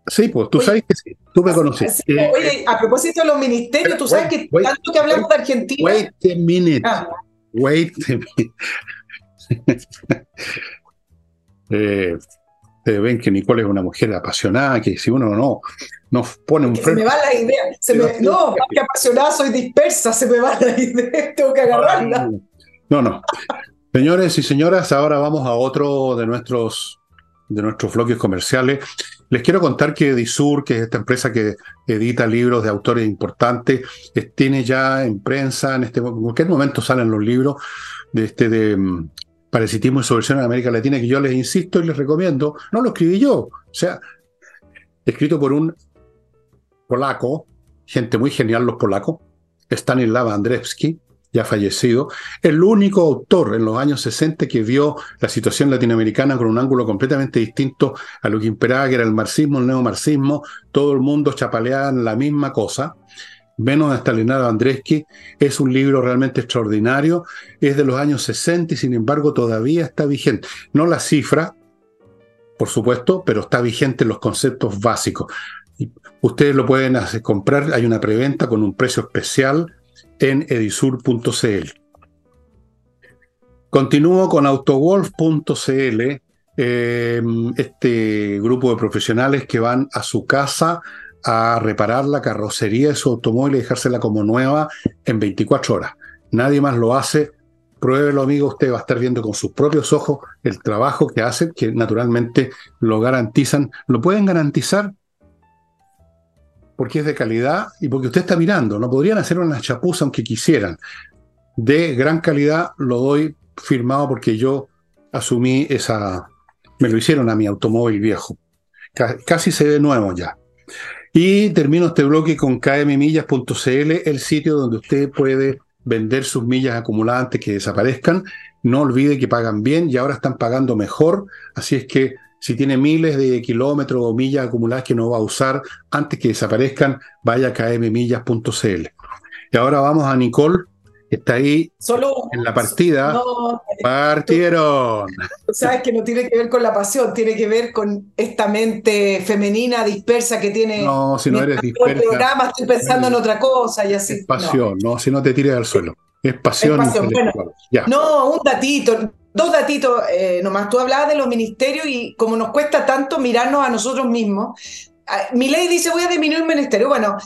Sí, pues tú sabes que sí, tú me conoces. Eh, oye, a propósito de los ministerios, tú sabes que tanto que hablamos de Argentina. Wait a minute. Ah. Wait a minute. (laughs) eh, ven que Nicole es una mujer apasionada, que si uno no nos pone un freno. Se me va la idea. Se me, no, más que apasionada, soy dispersa, se me va la idea, (laughs) tengo que agarrarla. No, no. Señores y señoras, ahora vamos a otro de nuestros de nuestros bloques comerciales. Les quiero contar que Edisur, que es esta empresa que edita libros de autores importantes, tiene ya en prensa, en, este, en cualquier momento salen los libros de este de mm, parasitismo y subversión en América Latina, que yo les insisto y les recomiendo. No lo escribí yo, o sea, escrito por un polaco, gente muy genial los polacos, Stanislav Andrzejewski, ya fallecido, el único autor en los años 60 que vio la situación latinoamericana con un ángulo completamente distinto a lo que imperaba, que era el marxismo, el neomarxismo, todo el mundo chapaleaba en la misma cosa. Menos de Stalinado Andresky, es un libro realmente extraordinario, es de los años 60 y sin embargo todavía está vigente. No la cifra, por supuesto, pero está vigente en los conceptos básicos. Ustedes lo pueden hacer, comprar, hay una preventa con un precio especial en edisur.cl. Continúo con autowolf.cl, eh, este grupo de profesionales que van a su casa a reparar la carrocería de su automóvil y dejársela como nueva en 24 horas. Nadie más lo hace. Pruébelo, amigo. Usted va a estar viendo con sus propios ojos el trabajo que hacen, que naturalmente lo garantizan. Lo pueden garantizar porque es de calidad y porque usted está mirando. No podrían hacer una chapuza aunque quisieran. De gran calidad lo doy firmado porque yo asumí esa... Me lo hicieron a mi automóvil viejo. Casi se ve nuevo ya. Y termino este bloque con kmmillas.cl, el sitio donde usted puede vender sus millas acumuladas antes que desaparezcan. No olvide que pagan bien y ahora están pagando mejor. Así es que si tiene miles de kilómetros o millas acumuladas que no va a usar, antes que desaparezcan, vaya a kmmillas.cl. Y ahora vamos a Nicole, que está ahí en la partida. Partieron. sabes que no tiene que ver con la pasión, tiene que ver con esta mente femenina dispersa que tiene. No, si no eres dispersa. El programa estoy pensando en otra cosa y así. Es pasión, no, si no te tires al suelo. Es pasión. no, un datito. Dos datitos eh, nomás. Tú hablabas de los ministerios y como nos cuesta tanto mirarnos a nosotros mismos, mi ley dice voy a disminuir el ministerio. Bueno,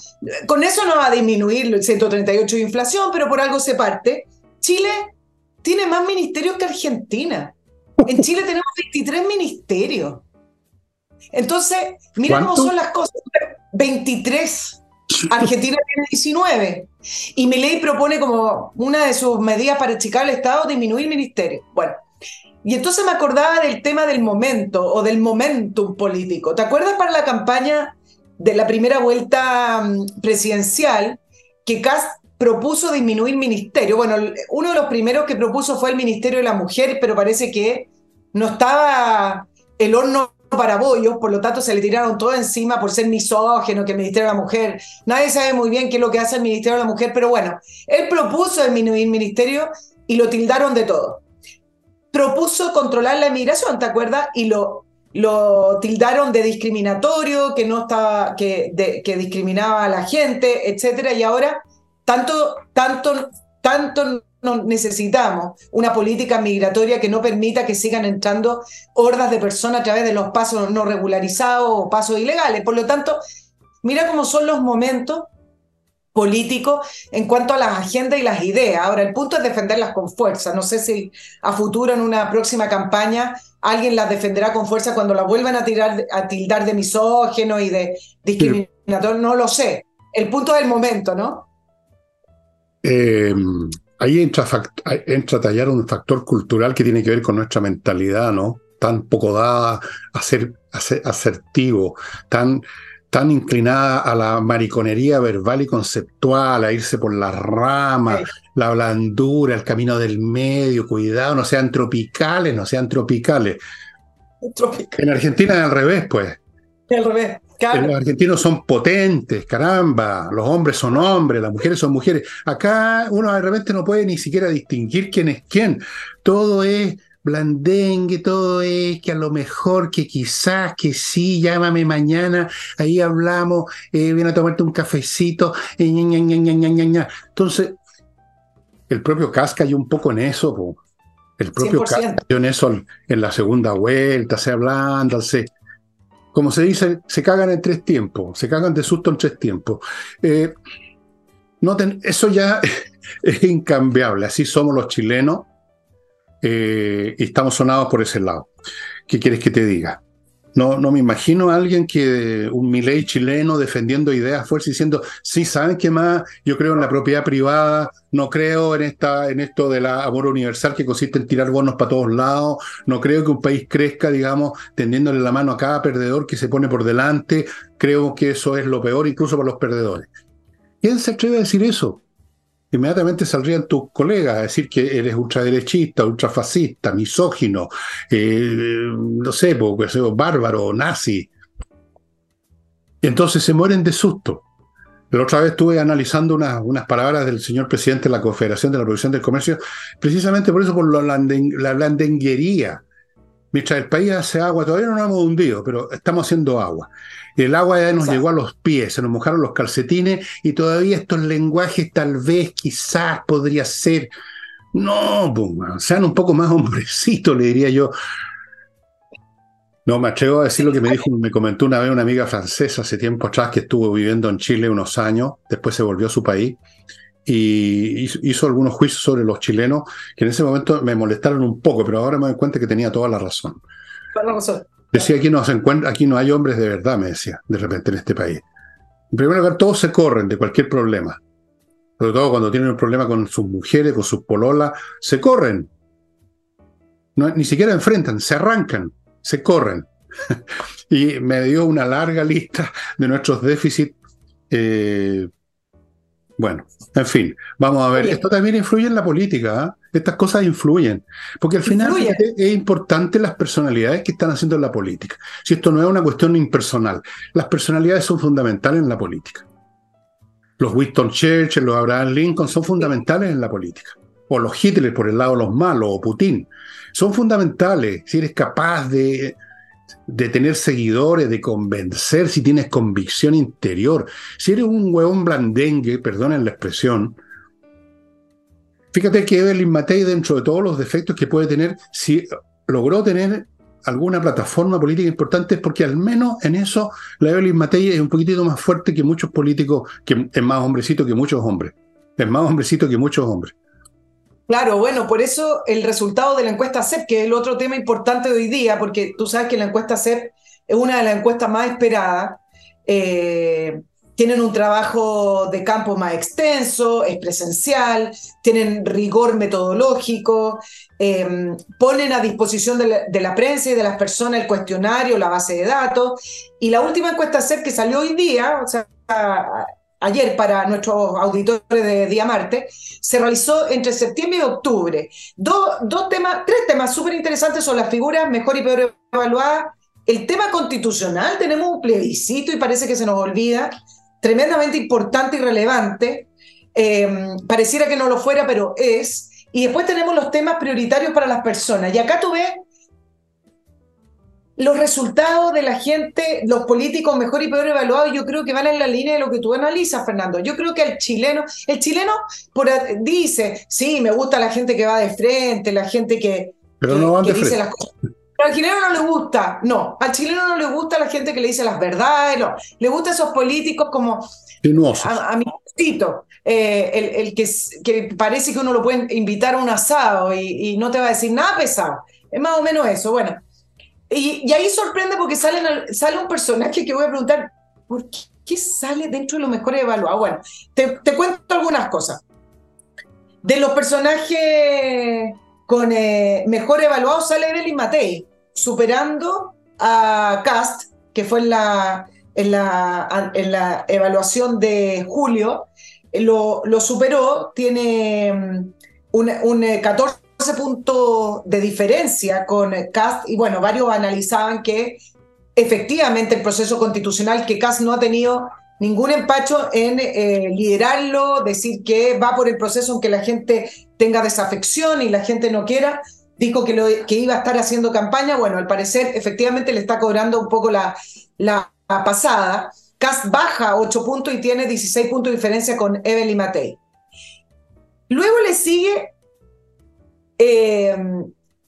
con eso no va a disminuir el 138 de inflación, pero por algo se parte. Chile tiene más ministerios que Argentina. En Chile (laughs) tenemos 23 ministerios. Entonces, mira cómo son las cosas. 23. Argentina tiene 19. Y mi ley propone como una de sus medidas para achicar el Estado disminuir ministerios. Bueno, y entonces me acordaba del tema del momento o del momentum político. ¿Te acuerdas para la campaña de la primera vuelta mm, presidencial que Cast propuso disminuir ministerio? Bueno, uno de los primeros que propuso fue el Ministerio de la Mujer, pero parece que no estaba el horno para bollos, por lo tanto se le tiraron todo encima por ser misógeno, que el Ministerio de la Mujer, nadie sabe muy bien qué es lo que hace el Ministerio de la Mujer, pero bueno, él propuso disminuir ministerio y lo tildaron de todo. Propuso controlar la inmigración, ¿te acuerdas? Y lo, lo tildaron de discriminatorio, que no estaba, que, que discriminaba a la gente, etcétera, y ahora tanto, tanto, tanto necesitamos una política migratoria que no permita que sigan entrando hordas de personas a través de los pasos no regularizados o pasos ilegales. Por lo tanto, mira cómo son los momentos político en cuanto a las agendas y las ideas. Ahora, el punto es defenderlas con fuerza. No sé si a futuro, en una próxima campaña, alguien las defenderá con fuerza cuando las vuelvan a, tirar, a tildar de misógeno y de discriminatorio. No lo sé. El punto es el momento, ¿no? Em, ahí entra, entra a tallar un factor cultural que tiene que ver con nuestra mentalidad, ¿no? Tan poco dada a ser, a ser asertivo, tan tan inclinada a la mariconería verbal y conceptual, a irse por las ramas, la blandura, el camino del medio, cuidado, no sean tropicales, no sean tropicales. En Argentina es al revés, pues. Al revés. Los argentinos son potentes, caramba, los hombres son hombres, las mujeres son mujeres. Acá uno de repente no puede ni siquiera distinguir quién es quién. Todo es blandengue, todo es que a lo mejor, que quizás, que sí, llámame mañana, ahí hablamos, eh, viene a tomarte un cafecito, eh, entonces, el propio Casca cayó un poco en eso, el propio Casca cayó en eso en la segunda vuelta, se hablando, se, como se dice, se cagan en tres tiempos, se cagan de susto en tres tiempos. Eh, eso ya (laughs) es incambiable, así somos los chilenos eh, y estamos sonados por ese lado. ¿Qué quieres que te diga? No, no me imagino a alguien que, un Milei chileno defendiendo ideas fuertes diciendo, sí, ¿saben qué más? Yo creo en la propiedad privada, no creo en, esta, en esto del amor universal que consiste en tirar bonos para todos lados, no creo que un país crezca, digamos, tendiéndole la mano a cada perdedor que se pone por delante, creo que eso es lo peor incluso para los perdedores. ¿Quién se atreve a decir eso? Inmediatamente saldrían tus colegas a decir que eres ultraderechista, ultrafascista, misógino, eh, no sé, porque bárbaro, nazi. Entonces se mueren de susto. La otra vez estuve analizando unas, unas palabras del señor presidente de la Confederación de la Producción del Comercio, precisamente por eso, por la blandenguería. Mientras el país hace agua, todavía no nos hemos hundido, pero estamos haciendo agua. El agua ya nos llegó a los pies, se nos mojaron los calcetines y todavía estos lenguajes tal vez, quizás podría ser, no, sean un poco más (laughs) hombrecitos, le diría yo. No, me atrevo a decir lo que me dijo, me comentó una vez una amiga francesa hace tiempo atrás que estuvo viviendo en Chile unos años, después se volvió a su país y hizo, algunos juicios sobre los chilenos que en ese momento me molestaron un poco, pero ahora me doy cuenta que tenía toda la razón. Toda la razón. Decía, aquí no, se encuentra, aquí no hay hombres de verdad, me decía, de repente en este país. En primer lugar, todos se corren de cualquier problema. Sobre todo cuando tienen un problema con sus mujeres, con sus pololas, se corren. No, ni siquiera enfrentan, se arrancan, se corren. (laughs) y me dio una larga lista de nuestros déficits eh, bueno, en fin, vamos a ver. Esto también influye en la política. ¿ah? Estas cosas influyen. Porque al final es, importante las personalidades que están haciendo en la política. Si esto no es una cuestión impersonal, las personalidades son fundamentales en la política. Los Winston Churchill, los Abraham Lincoln son fundamentales en la política. O los Hitler por el lado de los malos, o Putin. Son fundamentales si eres capaz de de tener seguidores, de convencer, si tienes convicción interior. Si eres un huevón blandengue, perdonen la expresión, fíjate que Evelyn Matei, dentro de todos los defectos que puede tener, si logró tener alguna plataforma política importante es porque al menos en eso la Evelyn Matei es un poquitito más fuerte que muchos políticos, que es más hombrecito que muchos hombres. Es más hombrecito que muchos hombres. Claro, bueno, por eso el resultado de la encuesta CEP, que es el otro tema importante de hoy día, porque tú sabes que la encuesta CEP es una de las encuestas más esperadas. Eh, tienen un trabajo de campo más extenso, es presencial, tienen rigor metodológico, em, ponen a disposición de la, prensa y de las personas el cuestionario, la base de datos. Y la última encuesta CEP que salió hoy día, o sea, ayer para nuestros auditores de Día Marte, se realizó entre septiembre y octubre. dos temas, tres temas súper interesantes son las figuras mejor y peor evaluadas. El tema constitucional, tenemos un plebiscito y parece que se nos olvida, tremendamente importante y relevante. Eh, pareciera que no lo fuera, pero es. Y después tenemos los temas prioritarios para las personas. Y acá tú ves los resultados de la gente, los políticos mejor y peor evaluados, yo creo que van en la línea de lo que tú analizas, Fernando. Yo creo que el chileno, el chileno por, dice, sí, me gusta la gente que va de frente, la gente que, Pero no dice las cosas. Pero al chileno no le gusta, no, al chileno no le gusta la gente que le dice las verdades, no, le gusta esos políticos como a, mi gustito, eh, el, el que, que, parece que uno lo puede invitar a un asado y, y no te va a decir nada pesado. Es más o menos eso. Bueno, y, ahí sorprende porque sale, sale un personaje que voy a preguntar, ¿por qué, sale dentro de los mejores evaluados? Bueno, te, cuento algunas cosas. De los personajes con eh, mejor evaluados sale Evelyn Matei, superando a Cast, que fue en la, en la, en la evaluación de julio, lo, lo superó, tiene mm, un, un 14 eh, puntos de diferencia con Cast y bueno, varios analizaban que efectivamente el proceso constitucional que Cast no ha tenido ningún empacho en eh, liderarlo, decir que va por el proceso aunque la gente tenga desafección y la gente no quiera, dijo que, lo, que iba a estar haciendo campaña, bueno, al parecer efectivamente le está cobrando un poco la, la pasada. Cast baja 8 puntos y tiene 16 puntos de diferencia con Evelyn Matei. Luego le sigue eh,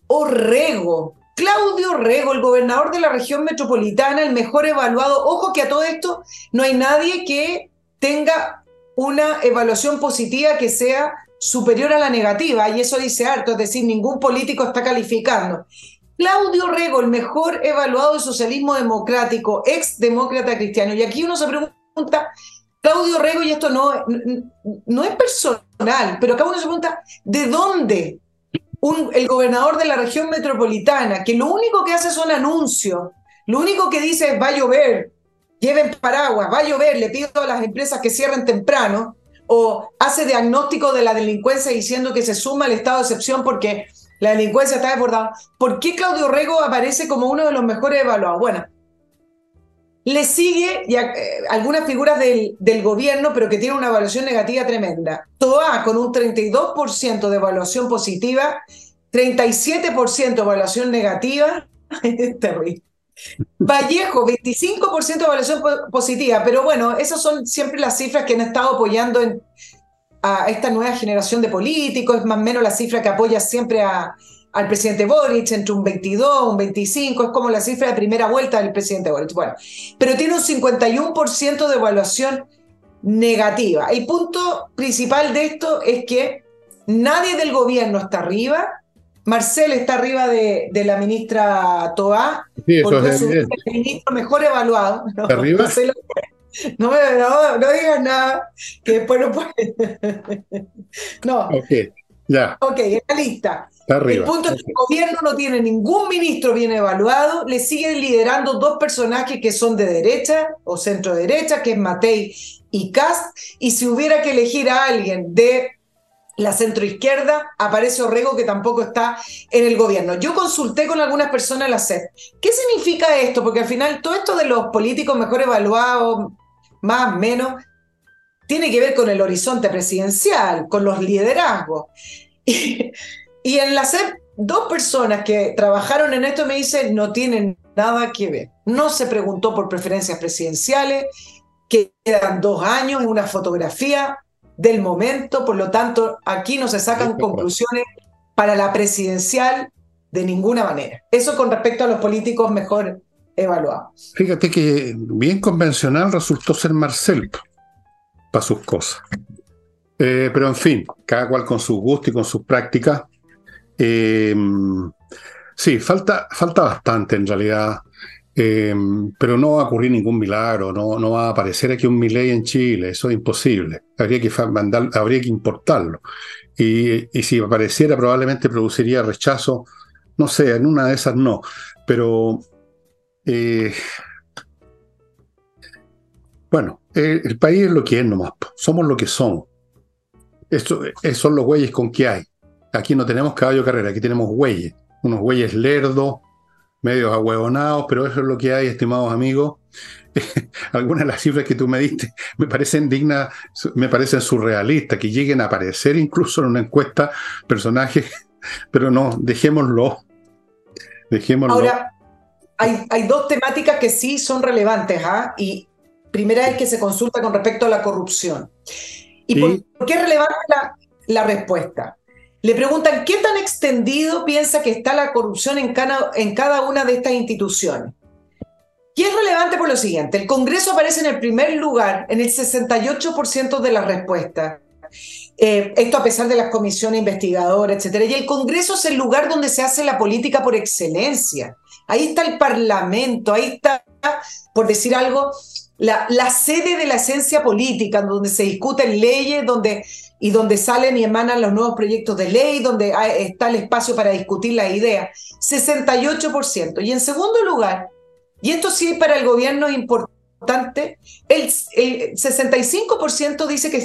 Orrego, Claudio Orrego, el gobernador de la región metropolitana, el mejor evaluado. Ojo que a todo esto no hay nadie que tenga una evaluación positiva que sea superior a la negativa, y eso dice harto, es decir, ningún político está calificando. Claudio Rego, el mejor evaluado de socialismo democrático, ex demócrata cristiano. Y aquí uno se pregunta, Claudio Rego, y esto no, no es personal, pero acá uno se pregunta, ¿de dónde el gobernador de la región metropolitana, que lo único que hace son anuncios, lo único que dice es va a llover, lleven paraguas, va a llover, le pido a las empresas que cierren temprano, o hace diagnóstico de la delincuencia diciendo que se suma al estado de excepción porque la delincuencia está desbordada. ¿Por qué Claudio Rego aparece como uno de los mejores evaluados? Bueno, le sigue eh, algunas figuras del, del, gobierno, pero que tiene una evaluación negativa tremenda. TOA con un 32% de evaluación positiva, 37% de evaluación negativa. (laughs) Vallejo, 25% de evaluación positiva, pero bueno, esas son siempre las cifras que han estado apoyando a esta nueva generación de políticos, es más o menos la cifra que apoya siempre a, al presidente Boric entre un 22, un 25, es como la cifra de primera vuelta del presidente Boric. Bueno, pero tiene un 51% de evaluación negativa. El punto principal de esto es que nadie del gobierno está arriba. Marcel está arriba de, de la ministra Toá, porque es el ministro mejor evaluado. No, ¿Arriba? No, no, digas nada, que después no puede. (laughs) no. Ok, ya. Ok, está lista. El punto es que el gobierno no tiene ningún ministro bien evaluado, le siguen liderando dos personajes que son de derecha o centro derecha, que es Matei y Cast, y si hubiera que elegir a alguien de la centroizquierda, aparece Orrego que tampoco está en el gobierno. Yo consulté con algunas personas la SED. ¿Qué significa esto? Porque al final todo esto de los políticos mejor evaluados, más, menos, tiene que ver con el horizonte presidencial, con los liderazgos. (laughs) Y, en la SEP, dos personas que trabajaron en esto me dicen, no tienen nada que ver. No se preguntó por preferencias presidenciales, que quedan dos años en una fotografía del momento, por lo tanto, aquí no se sacan conclusiones para la presidencial de ninguna manera. Eso con respecto a los políticos mejor evaluados. Fíjate que bien convencional resultó ser Marcel para sus cosas. Eh, pero en fin, cada cual con su gusto y con sus prácticas. Eh, sí, falta, falta bastante en realidad, eh, pero no va a ocurrir ningún milagro, no, no va a aparecer aquí un Milei en Chile, eso es imposible. Habría que, mandar, habría que importarlo. Y, y, si apareciera, probablemente produciría rechazo, no sé, en una de esas no, pero bueno, el país es lo que es nomás, somos lo que somos. Eso, son los güeyes con que hay. Aquí no tenemos caballo carrera, aquí tenemos güeyes. Unos güeyes lerdos, medios ahuevonados, pero eso es lo que hay, estimados amigos. (laughs) Algunas de las cifras que tú me diste me parecen dignas, me parecen surrealistas, que lleguen a aparecer incluso en una encuesta personajes, (laughs) pero no, dejémoslo. Dejémoslo. Ahora, hay, hay dos temáticas que sí son relevantes, ¿ah? Y primera es que se consulta con respecto a la corrupción. ¿Y por qué es relevante la, respuesta? Le preguntan, ¿qué tan extendido piensa que está la corrupción en cada, una de estas instituciones? Y es relevante por lo siguiente, el Congreso aparece en el primer lugar en el 68% de las respuestas. Eh, esto a pesar de las comisiones investigadoras, etcétera. Y el Congreso es el lugar donde se hace la política por excelencia. Ahí está el Parlamento, ahí está, por decir algo, la, sede de la esencia política, donde se discuten leyes donde, y donde salen y emanan los nuevos proyectos de ley, donde está el espacio para discutir las ideas. 68%. Y en segundo lugar, y esto sí para el gobierno es importante, el, 65% dice que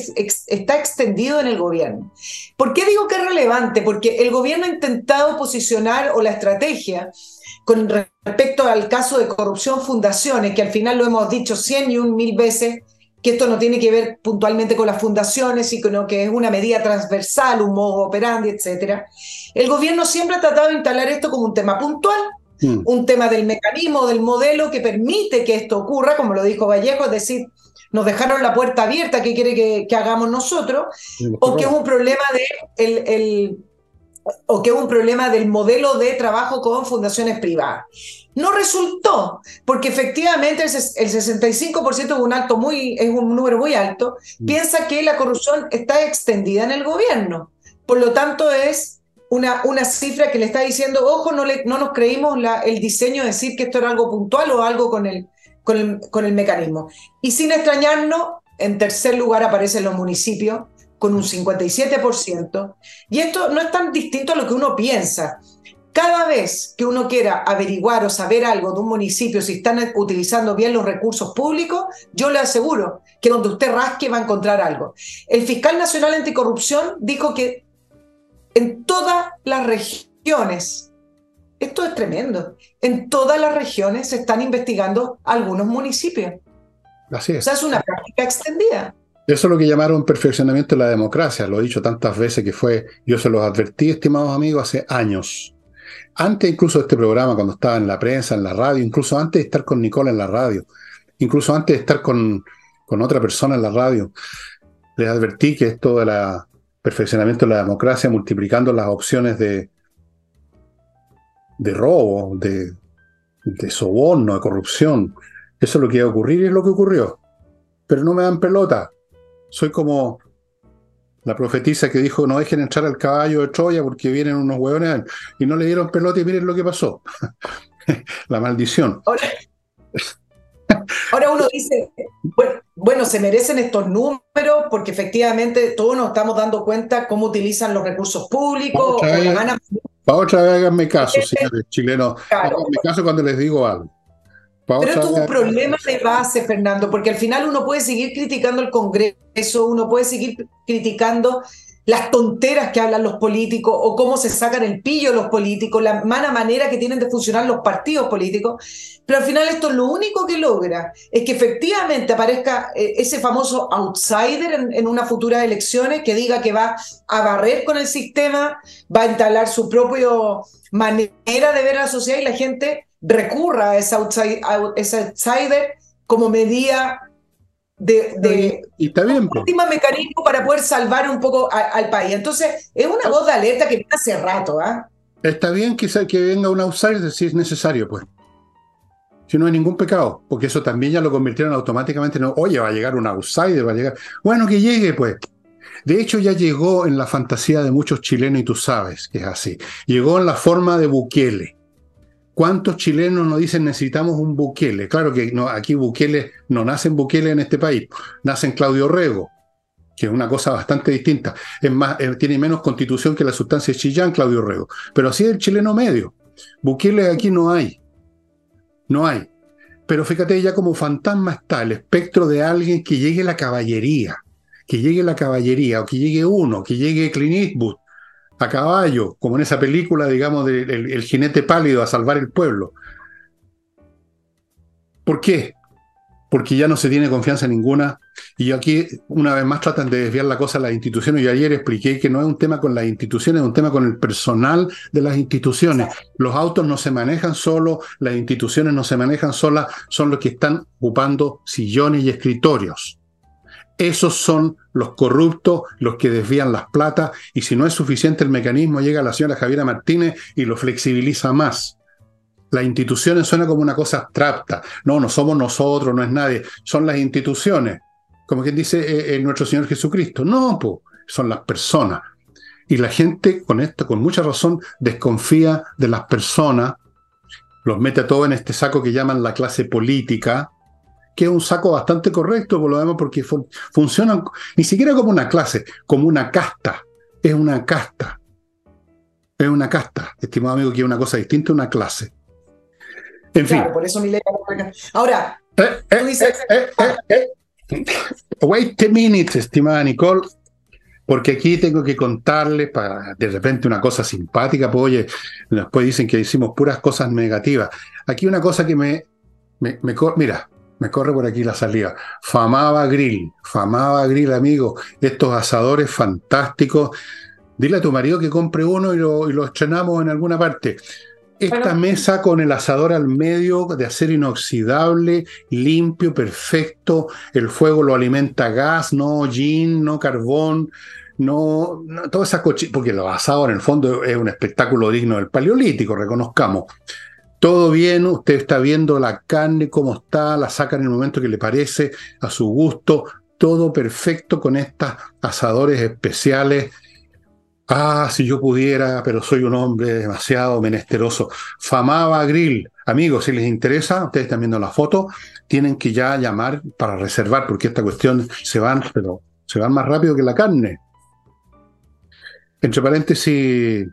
está extendido en el gobierno. ¿Por qué digo que es relevante? Porque el gobierno ha intentado posicionar o la estrategia con respecto al caso de corrupción fundaciones, que al final lo hemos dicho cien y un mil veces, que esto no tiene que ver puntualmente con las fundaciones, sino que es una medida transversal, un modo operandi, etc. El gobierno siempre ha tratado de instalar esto como un tema puntual, mm. un tema del mecanismo, del modelo que permite que esto ocurra, como lo dijo Vallejo, es decir, nos dejaron la puerta abierta, ¿qué quiere que, hagamos nosotros? o que es un problema de el o que es un problema del modelo de trabajo con fundaciones privadas. No resultó, porque efectivamente el 65% es un, alto muy, es un número muy alto, mm. piensa que la corrupción está extendida en el gobierno. Por lo tanto, es una, una cifra que le está diciendo, ojo, no, le, no nos creímos la, el diseño de decir que esto era algo puntual o algo con el, con el, con el mecanismo. Y sin extrañarnos, en tercer lugar aparecen los municipios, con un 57%. Y esto no es tan distinto a lo que uno piensa. Cada vez que uno quiera averiguar o saber algo de un municipio, si están utilizando bien los recursos públicos, yo le aseguro que donde usted rasque va a encontrar algo. El fiscal nacional anticorrupción dijo que en todas las regiones, esto es tremendo, en todas las regiones se están investigando algunos municipios. Así es. O sea, es una práctica extendida. Eso es lo que llamaron perfeccionamiento de la democracia, lo he dicho tantas veces que fue, yo se los advertí, estimados amigos, hace años. Antes incluso de este programa, cuando estaba en la prensa, en la radio, incluso antes de estar con Nicole en la radio, incluso antes de estar con, con otra persona en la radio, les advertí que esto de la perfeccionamiento de la democracia, multiplicando las opciones de, de robo, de, de soborno, de corrupción, eso es lo que iba a ocurrir y es lo que ocurrió. Pero no me dan pelota soy como la profetisa que dijo no dejen entrar al caballo de Troya porque vienen unos hueones y no le dieron pelota y miren lo que pasó. (laughs) la maldición. Ahora, uno dice, bueno, se merecen estos números porque efectivamente todos nos estamos dando cuenta cómo utilizan los recursos públicos. Para otra vez, háganme caso, (laughs) señores chilenos. Háganme caso cuando les digo algo. Pero esto es un problema de base, Fernando, porque al final uno puede seguir criticando el Congreso, uno puede seguir criticando las tonteras que hablan los políticos o cómo se sacan el pillo los políticos, la mala manera que tienen de funcionar los partidos políticos, pero al final esto lo único que logra es que efectivamente aparezca eh, ese famoso outsider en, en unas futuras elecciones que diga que va a barrer con el sistema, va a instalar su propia manera de ver a la sociedad y la gente recurra a ese, outsider como medida de, de y está bien, último mecanismo para poder salvar un poco al país. Entonces, es una voz de alerta que viene hace rato. ¿ah? Está bien quizá que venga un outsider si es necesario, pues. Si no hay ningún pecado, porque eso también ya lo convirtieron automáticamente en, oye, va a llegar un outsider, va a llegar. Bueno, que llegue, pues. De hecho, ya llegó en la fantasía de muchos chilenos, y tú sabes que es así. Llegó en la forma de Bukele. ¿Cuántos chilenos nos dicen necesitamos un Bukele? Claro que no, aquí Bukele no nacen Bukele en este país, nacen Claudio Rego, que es una cosa bastante distinta. Es más, tiene menos constitución que la sustancia Chillán, Claudio Rego. Pero así es el chileno medio. Bukele aquí no hay. No hay. Pero fíjate, ya como fantasma está el espectro de alguien que llegue la caballería, que llegue la caballería, o que llegue uno, que llegue Clint a caballo, como en esa película, digamos, del el jinete pálido a salvar el pueblo. ¿Por qué? Porque ya no se tiene confianza ninguna y aquí, una vez más, tratan de desviar la cosa a las instituciones. Yo ayer expliqué que no es un tema con las instituciones, es un tema con el personal de las instituciones. Los autos no se manejan solo, las instituciones no se manejan solas, son los que están ocupando sillones y escritorios. Esos son los corruptos, los que desvían las plata, y si no es suficiente el mecanismo, llega la señora Javiera Martínez y lo flexibiliza más. Las instituciones suena como una cosa abstracta. No, no somos nosotros, no es nadie. Son las instituciones como quien dice eh, eh, nuestro Señor Jesucristo. No, son las personas. Y la gente con esto, con mucha razón, desconfía de las personas, los mete a todos en este saco que llaman la clase política, que es un saco bastante correcto, por lo demás, porque funcionan ni siquiera como una clase, como una casta. Es una casta. Es una casta, estimado amigo, que es una cosa distinta a una clase. En fin. Por eso mi ley. Ahora, eh, tú dices. Wait a minute, estimada Nicole, porque aquí tengo que contarle para de repente una cosa simpática, pues oye, después dicen que hicimos puras cosas negativas. Aquí una cosa que me, me, mira, me corre por aquí la salida. Famaba Grill, Famaba Grill, amigo, estos asadores fantásticos. Dile a tu marido que compre uno y lo, y lo estrenamos en alguna parte. Esta mesa con el asador al medio de acero inoxidable, limpio, perfecto. El fuego lo alimenta gas, no gin, no carbón, no, toda esa coche, porque el asador en el fondo es un espectáculo digno del paleolítico, reconozcamos. Todo bien, usted está viendo la carne, cómo está, la saca en el momento que le parece, a su gusto, todo perfecto con estos asadores especiales Ah, si yo pudiera, pero soy un hombre demasiado menesteroso. Famaba Grill. Amigos, si les interesa, ustedes están viendo la foto, tienen que ya llamar para reservar, porque esta cuestión se van, pero se van más rápido que la carne. Entre paréntesis,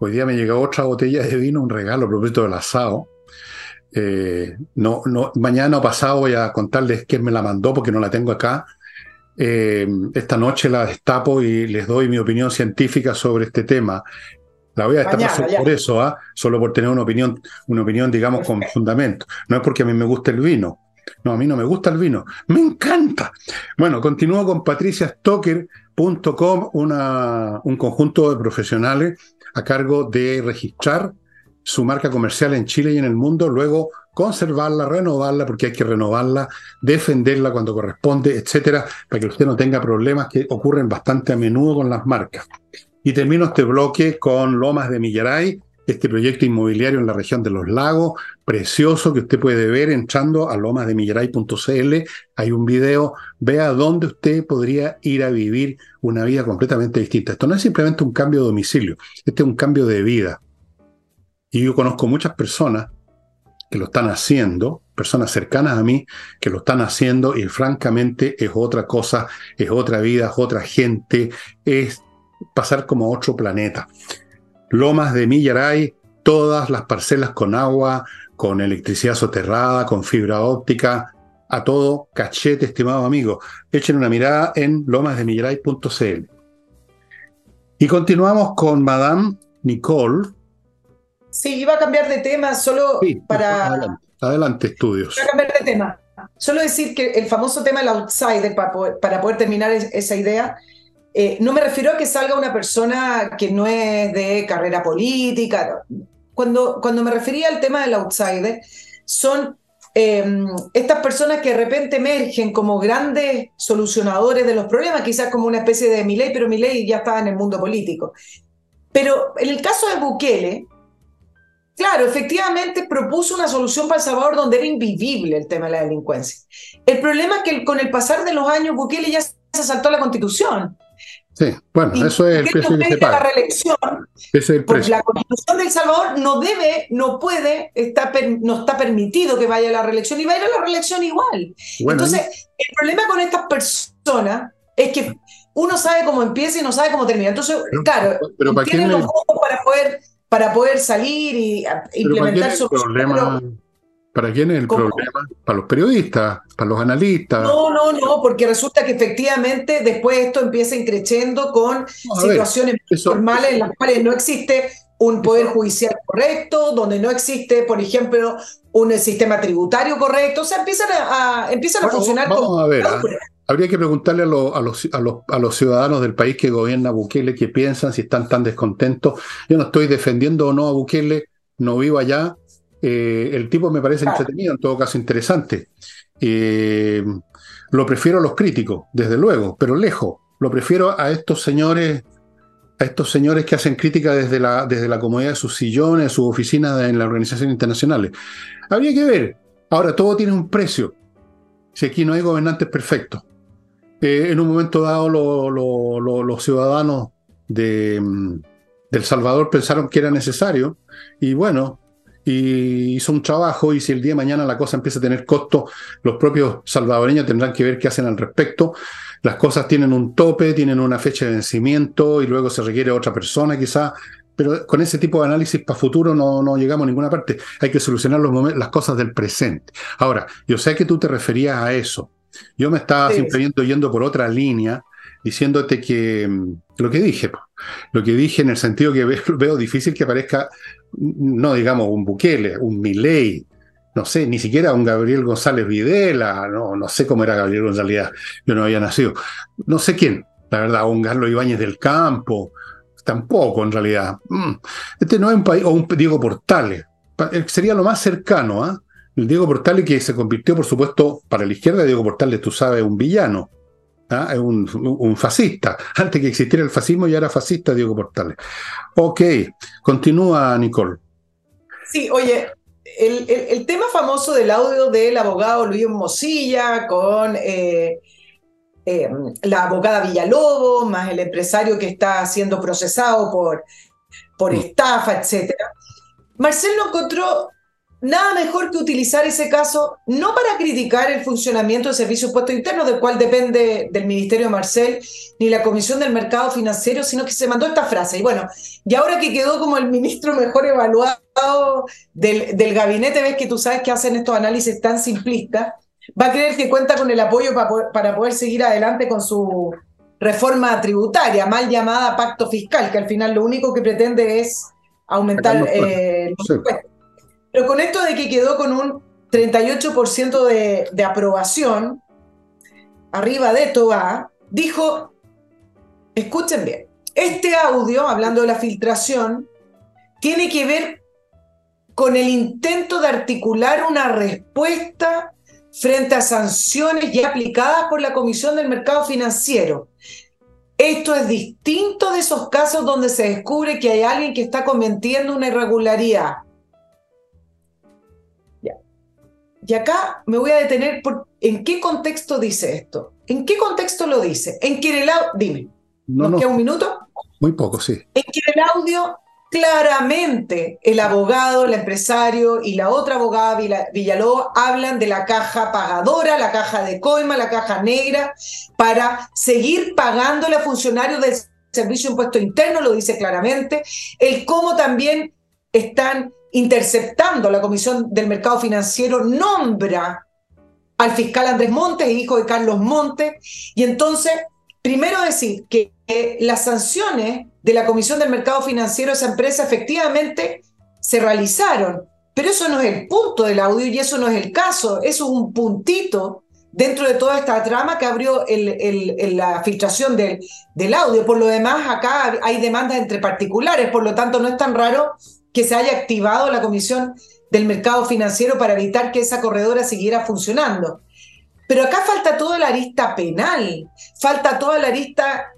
hoy día me llegó otra botella de vino, un regalo propio del asado. Eh, no, no, mañana o pasado voy a contarles quién me la mandó porque no la tengo acá. Eh, esta noche la destapo y les doy mi opinión científica sobre este tema. La voy a destapar solo por eso, ¿ah? solo por tener una opinión, una opinión, digamos, con fundamento. No es porque a mí me guste el vino. No, a mí no me gusta el vino. Me encanta. Bueno, continúo con patriciastocker.com, un conjunto de profesionales a cargo de registrar su marca comercial en Chile y en el mundo, luego conservarla, renovarla, porque hay que renovarla, defenderla cuando corresponde, etcétera, para que usted no tenga problemas que ocurren bastante a menudo con las marcas. Y termino este bloque con Lomas de Millaray, este proyecto inmobiliario en la región de los lagos, precioso que usted puede ver entrando a lomasdemillaray.cl. Hay un video, vea dónde usted podría ir a vivir una vida completamente distinta. Esto no es simplemente un cambio de domicilio, este es un cambio de vida. Y yo conozco muchas personas que lo están haciendo, personas cercanas a mí que lo están haciendo y francamente es otra cosa, es otra vida, es otra gente, es pasar como a otro planeta. Lomas de Millaray, todas las parcelas con agua, con electricidad soterrada, con fibra óptica, a todo cachete, estimado amigo. Echen una mirada en lomasdemillaray.cl. Y continuamos con Madame Nicole, Sí, iba a cambiar de tema solo para... Adelante, estudios. Iba a cambiar de tema. Solo decir que el famoso tema del outsider, para poder, terminar esa idea, eh, no me refiero a que salga una persona que no es de carrera política. Cuando, cuando me refería al tema del outsider, son em, estas personas que de repente emergen como grandes solucionadores de los problemas, quizás como una especie de Milei, pero Milei ya estaba en el mundo político. Pero en el caso de Bukele, Claro, efectivamente propuso una solución para El Salvador donde era invivible el tema de la delincuencia. El problema es que con el pasar de los años Bukele ya se saltó la constitución. Sí, bueno, eso es el precio que se paga. La reelección, es el precio. la constitución del Salvador no debe, no puede, está no está permitido que vaya a la reelección y va a ir a la reelección igual. Entonces, el problema con estas personas es que uno sabe cómo empieza y no sabe cómo termina. Entonces, claro, pero ¿para tienen los ojos para poder, para poder salir y implementar su problema. ¿Para quién es el problema? Para los periodistas, para los analistas. No, no, no, porque resulta que efectivamente después esto empieza increciendo con situaciones normales en las cuales no existe un poder judicial correcto, donde no existe, por ejemplo, un sistema tributario correcto. O sea, empiezan a, empiezan a funcionar vamos a ver, ¿ah? Habría que preguntarle a, a, los, a, los, a, los, ciudadanos del país que gobierna Bukele qué piensan, si están tan descontentos. Yo no estoy defendiendo o no a Bukele, no vivo allá, eh, el tipo me parece entretenido, en todo caso interesante. Eh, lo prefiero a los críticos, desde luego, pero lejos. Lo prefiero a estos señores, a estos señores que hacen crítica desde la, desde la comodidad de sus sillones, de sus oficinas en las organizaciones internacionales. Habría que ver. Ahora, todo tiene un precio. Si aquí no hay gobernantes perfectos. Eh, en un momento dado, los ciudadanos de, mm, del Salvador pensaron que era necesario. Y bueno, y hizo un trabajo y si el día de mañana la cosa empieza a tener costo, los propios salvadoreños tendrán que ver qué hacen al respecto. Las cosas tienen un tope, tienen una fecha de vencimiento y luego se requiere otra persona quizá, pero con ese tipo de análisis para futuro no, no llegamos a ninguna parte. Hay que solucionar los las cosas del presente. Ahora, yo sé que tú te referías a eso. Yo me estaba simplemente yendo por otra línea, diciéndote que mm, lo que dije, lo que dije en el sentido que (laughs) veo difícil que aparezca no digamos un Bukele, un Milei, no sé, ni siquiera un Gabriel González Videla, no, no sé cómo era Gabriel González, yo no había nacido, no sé quién, la verdad, un Carlos Ibáñez del Campo, tampoco en realidad. Mm, este no es un país, o un Diego Portales, eh, sería lo más cercano, ¿ah? El Diego Portales que se convirtió, por supuesto, para la izquierda, Diego Portales, tú sabes, un villano. ¿Ah? es un, fascista. Antes que existiera el fascismo ya era fascista Diego Portales. Ok, continúa Nicole. Sí, oye, el, tema famoso del audio del abogado Luis Mosilla con eh, eh, la abogada Villalobos, más el empresario que está siendo procesado por, por mm. estafa, etc. Marcel encontró nada mejor que utilizar ese caso no para criticar el funcionamiento del Servicio de Impuestos Internos, del cual depende del Ministerio de Marcel, ni la Comisión del Mercado Financiero, sino que se mandó esta frase. Y bueno, y ahora que quedó como el ministro mejor evaluado del, del gabinete, ves que tú sabes que hacen estos análisis tan simplistas, va a creer que cuenta con el apoyo para poder, para poder seguir adelante con su reforma tributaria, mal llamada pacto fiscal, que al final lo único que pretende es aumentar eh, los impuestos. Pero con esto de que quedó con un 38% de, de, aprobación, arriba de Toa, dijo, escuchen bien, este audio, hablando de la filtración, tiene que ver con el intento de articular una respuesta frente a sanciones ya aplicadas por la Comisión del Mercado Financiero. Esto es distinto de esos casos donde se descubre que hay alguien que está cometiendo una irregularidad. Y acá me voy a detener por en qué contexto dice esto. ¿En qué contexto lo dice? En que en el audio, dime, ¿nos queda un minuto? Muy poco, sí. En que en el audio claramente el abogado, el empresario y la otra abogada Villalobos hablan de la caja pagadora, la caja de coima, la caja negra, para seguir pagándole a funcionarios del Servicio de Impuesto Interno, lo dice claramente, el cómo también están interceptando la Comisión del Mercado Financiero, nombra al fiscal Andrés Montes, hijo de Carlos Montes, y entonces, primero decir que las sanciones de la Comisión del Mercado Financiero a esa empresa efectivamente se realizaron, pero eso no es el punto del audio y eso no es el caso, eso es un puntito dentro de toda esta trama que abrió la filtración del, del audio. Por lo demás, acá hay demandas entre particulares, por lo tanto no es tan raro que se haya activado la Comisión del Mercado Financiero para evitar que esa corredora siguiera funcionando. Pero acá falta toda la arista penal, falta toda la arista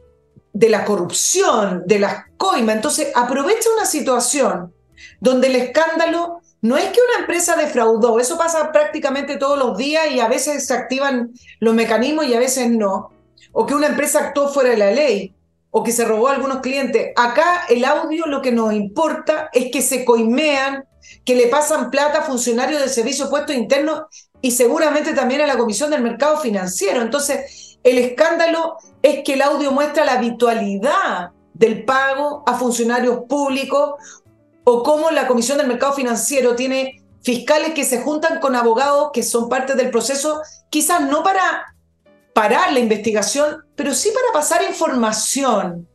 de la corrupción, de las coimas. Entonces, aprovecha una situación donde el escándalo no es que una empresa defraudó, eso pasa prácticamente todos los días y a veces se activan los mecanismos y a veces no. o que una empresa actuó fuera de la ley, o que se robó a algunos clientes. Acá el audio lo que nos importa es que se coimean, que le pasan plata a funcionarios del Servicio Puesto Interno y seguramente también a la Comisión del Mercado Financiero. Entonces, el escándalo es que el audio muestra la habitualidad del pago a funcionarios públicos o cómo la Comisión del Mercado Financiero tiene fiscales que se juntan con abogados que son parte del proceso, quizás no para parar la investigación, pero sí para pasar información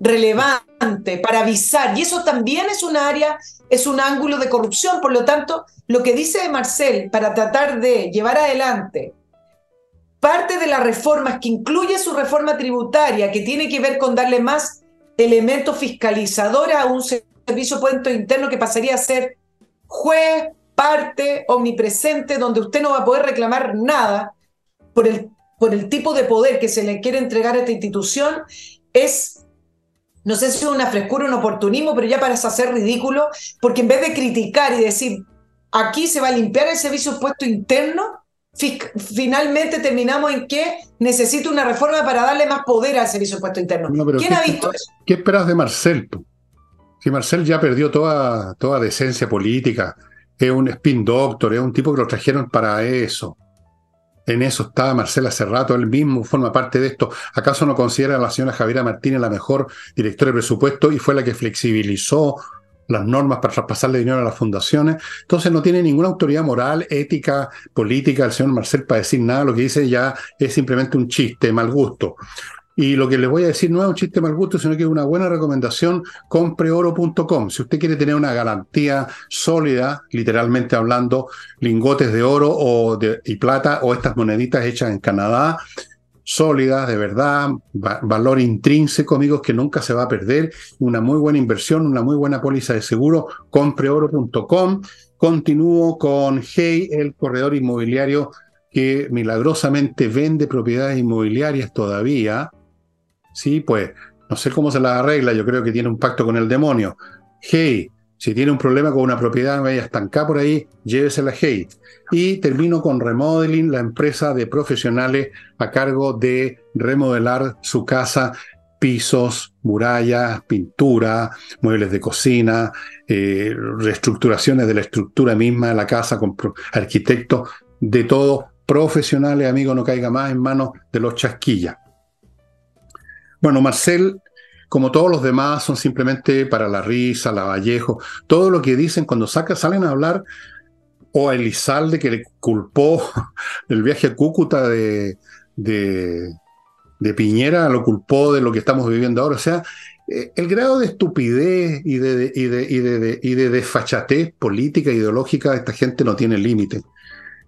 relevante, para avisar. Y eso también es un área, es un ángulo de corrupción. Por lo tanto, lo que dice Marcel para tratar de llevar adelante parte de las reformas que incluye su reforma tributaria, que tiene que ver con darle más elementos fiscalizadores a un servicio puente interno que pasaría a ser juez, parte, omnipresente, donde usted no va a poder reclamar nada por el, por el tipo de poder que se le quiere entregar a esta institución, es, no sé si es una frescura, un oportunismo, pero ya parece hacer ridículo, porque en vez de criticar y decir, aquí se va a limpiar el servicio puesto interno, finalmente terminamos en que necesita una reforma para darle más poder al servicio puesto interno. ¿Quién ha visto eso? ¿Qué esperas de Marcel? Si Marcel ya perdió toda, toda decencia política, es un spin doctor, es un tipo que lo trajeron para eso. En eso está Marcela hace rato, él mismo forma parte de esto. ¿Acaso no considera a la señora Javiera Martínez la mejor directora de presupuesto y fue la que flexibilizó las normas para traspasarle dinero a las fundaciones? Entonces no tiene ninguna autoridad moral, ética, política el señor Marcel para decir nada. Lo que dice ya es simplemente un chiste, mal gusto. Y lo que les voy a decir no es un chiste mal gusto, sino que es una buena recomendación, compreoro.com. Si usted quiere tener una garantía sólida, literalmente hablando, lingotes de oro o y plata o estas moneditas hechas en Canadá, sólidas, de verdad, valor intrínseco, amigos, que nunca se va a perder, una muy buena inversión, una muy buena póliza de seguro, compreoro.com. Continúo con Hey, el corredor inmobiliario que milagrosamente vende propiedades inmobiliarias todavía Sí, pues no sé cómo se la arregla, yo creo que tiene un pacto con el demonio. Hey, si tiene un problema con una propiedad, vaya a estancar por ahí, llévesela Hey. Y termino con Remodeling, la empresa de profesionales a cargo de remodelar su casa, pisos, murallas, pintura, muebles de cocina, eh, reestructuraciones de la estructura misma de la casa con arquitectos, de todo, profesionales, amigo, no caiga más en manos de los chasquillas. Bueno, Marcel, como todos los demás, son simplemente para la risa, la Vallejo, todo lo que dicen cuando saca, salen a hablar, o a Elizalde que le culpó (laughs) el viaje a Cúcuta de, de, Piñera, lo culpó de lo que estamos viviendo ahora. O sea, eh, el grado de estupidez y de, y de, y de, y de desfachatez política, ideológica de esta gente no tiene límite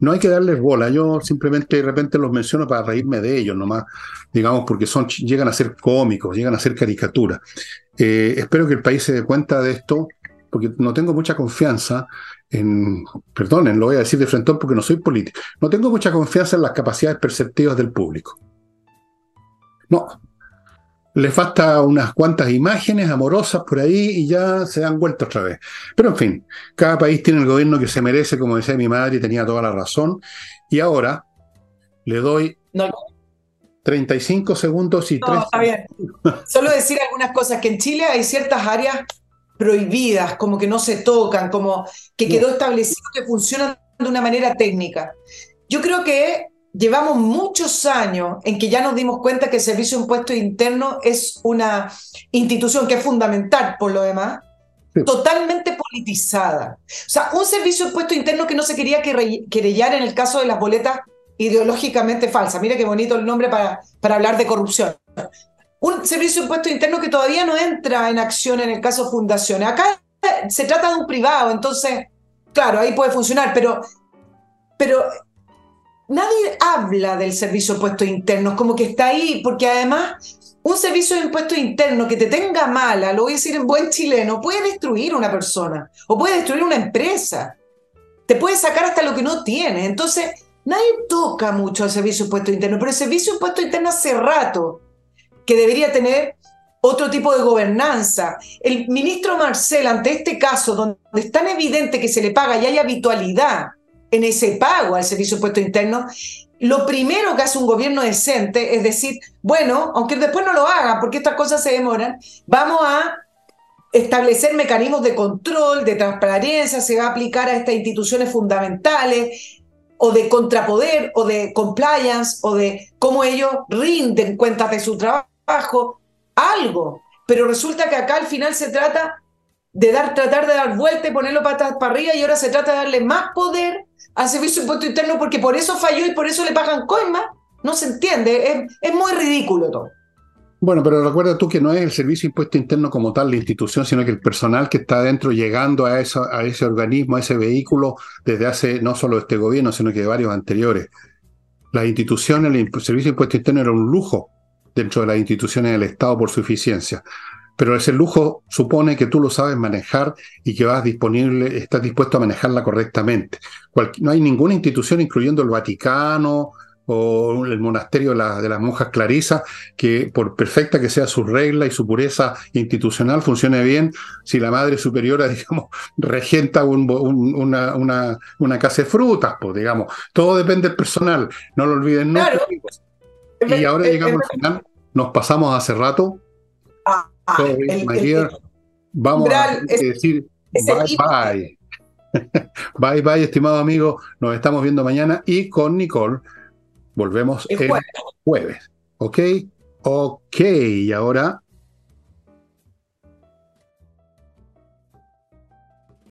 no hay que darles bola. Yo simplemente de repente los menciono para reírme de ellos nomás, digamos, porque son, llegan a ser cómicos, llegan a ser caricaturas. Eh, espero que el país se dé cuenta de esto, porque no tengo mucha confianza en, perdonen, lo voy a decir de frente porque no soy político, no tengo mucha confianza en las capacidades perceptivas del público. No, les falta unas cuantas imágenes amorosas por ahí y ya se dan vuelta otra vez. Pero en fin, cada país tiene el gobierno que se merece, como decía mi madre, y tenía toda la razón. Y ahora le doy 35 segundos y no, Está bien. Solo decir algunas cosas, que en Chile hay ciertas áreas prohibidas, como que no se tocan, como que quedó establecido que funcionan de una manera técnica. Yo creo que llevamos muchos años en que ya nos dimos cuenta que el Servicio de Impuestos Internos es una institución que es fundamental por lo demás, totalmente politizada. O sea, un Servicio de Impuestos Internos que no se quería querellar en el caso de las boletas ideológicamente falsas. Mira qué bonito el nombre para, para hablar de corrupción. Un Servicio de Impuestos Internos que todavía no entra en acción en el caso de fundaciones. Acá se trata de un privado, entonces, claro, ahí puede funcionar, pero, pero nadie habla del servicio de impuestos internos, como que está ahí, porque además un servicio de impuestos internos que te tenga mala, lo voy a decir en buen chileno, puede destruir una persona o puede destruir una empresa. Te puede sacar hasta lo que no tiene. Entonces, nadie toca mucho al servicio de impuestos internos, pero el servicio de impuestos internos hace rato que debería tener otro tipo de gobernanza. El ministro Marcel, ante este caso, donde es tan evidente que se le paga y hay habitualidad, en ese pago al servicio de impuesto interno, lo primero que hace un gobierno decente es decir, bueno, aunque después no lo haga, porque estas cosas se demoran, vamos a establecer mecanismos de control, de transparencia, se va a aplicar a estas instituciones fundamentales, o de contrapoder, o de compliance, o de cómo ellos rinden cuentas de su trabajo, algo. Pero resulta que acá al final se trata de dar, tratar de dar vuelta y ponerlo patas para arriba, y ahora se trata de darle más poder al Servicio de Impuesto Interno porque por eso falló y por eso le pagan coimas. No se entiende, es, es muy ridículo todo. Bueno, pero recuerda tú que no es el Servicio de Impuesto Interno como tal la institución, sino que el personal que está adentro llegando a, a ese organismo, a ese vehículo, desde hace no solo este gobierno, sino que de varios anteriores. Las instituciones, el Servicio de Impuesto Interno era un lujo dentro de las instituciones del Estado por su eficiencia. Pero ese lujo supone que tú lo sabes manejar y que vas disponible, estás dispuesto a manejarla correctamente. no hay ninguna institución, incluyendo el Vaticano, o el monasterio de, las monjas clarisas, que por perfecta que sea su regla y su pureza institucional, funcione bien si la madre superiora, (laughs) digamos, regenta una, una, casa de frutas, pues, digamos. Todo depende del personal, no lo olviden nunca. Y ahora llegamos al final, nos pasamos hace rato. Ah, ah, Vamos a decir bye bye. (laughs) bye bye, estimado amigo. Nos estamos viendo mañana y con Nicole Volvemos el, jueves. ¿Ok? Ok, y ahora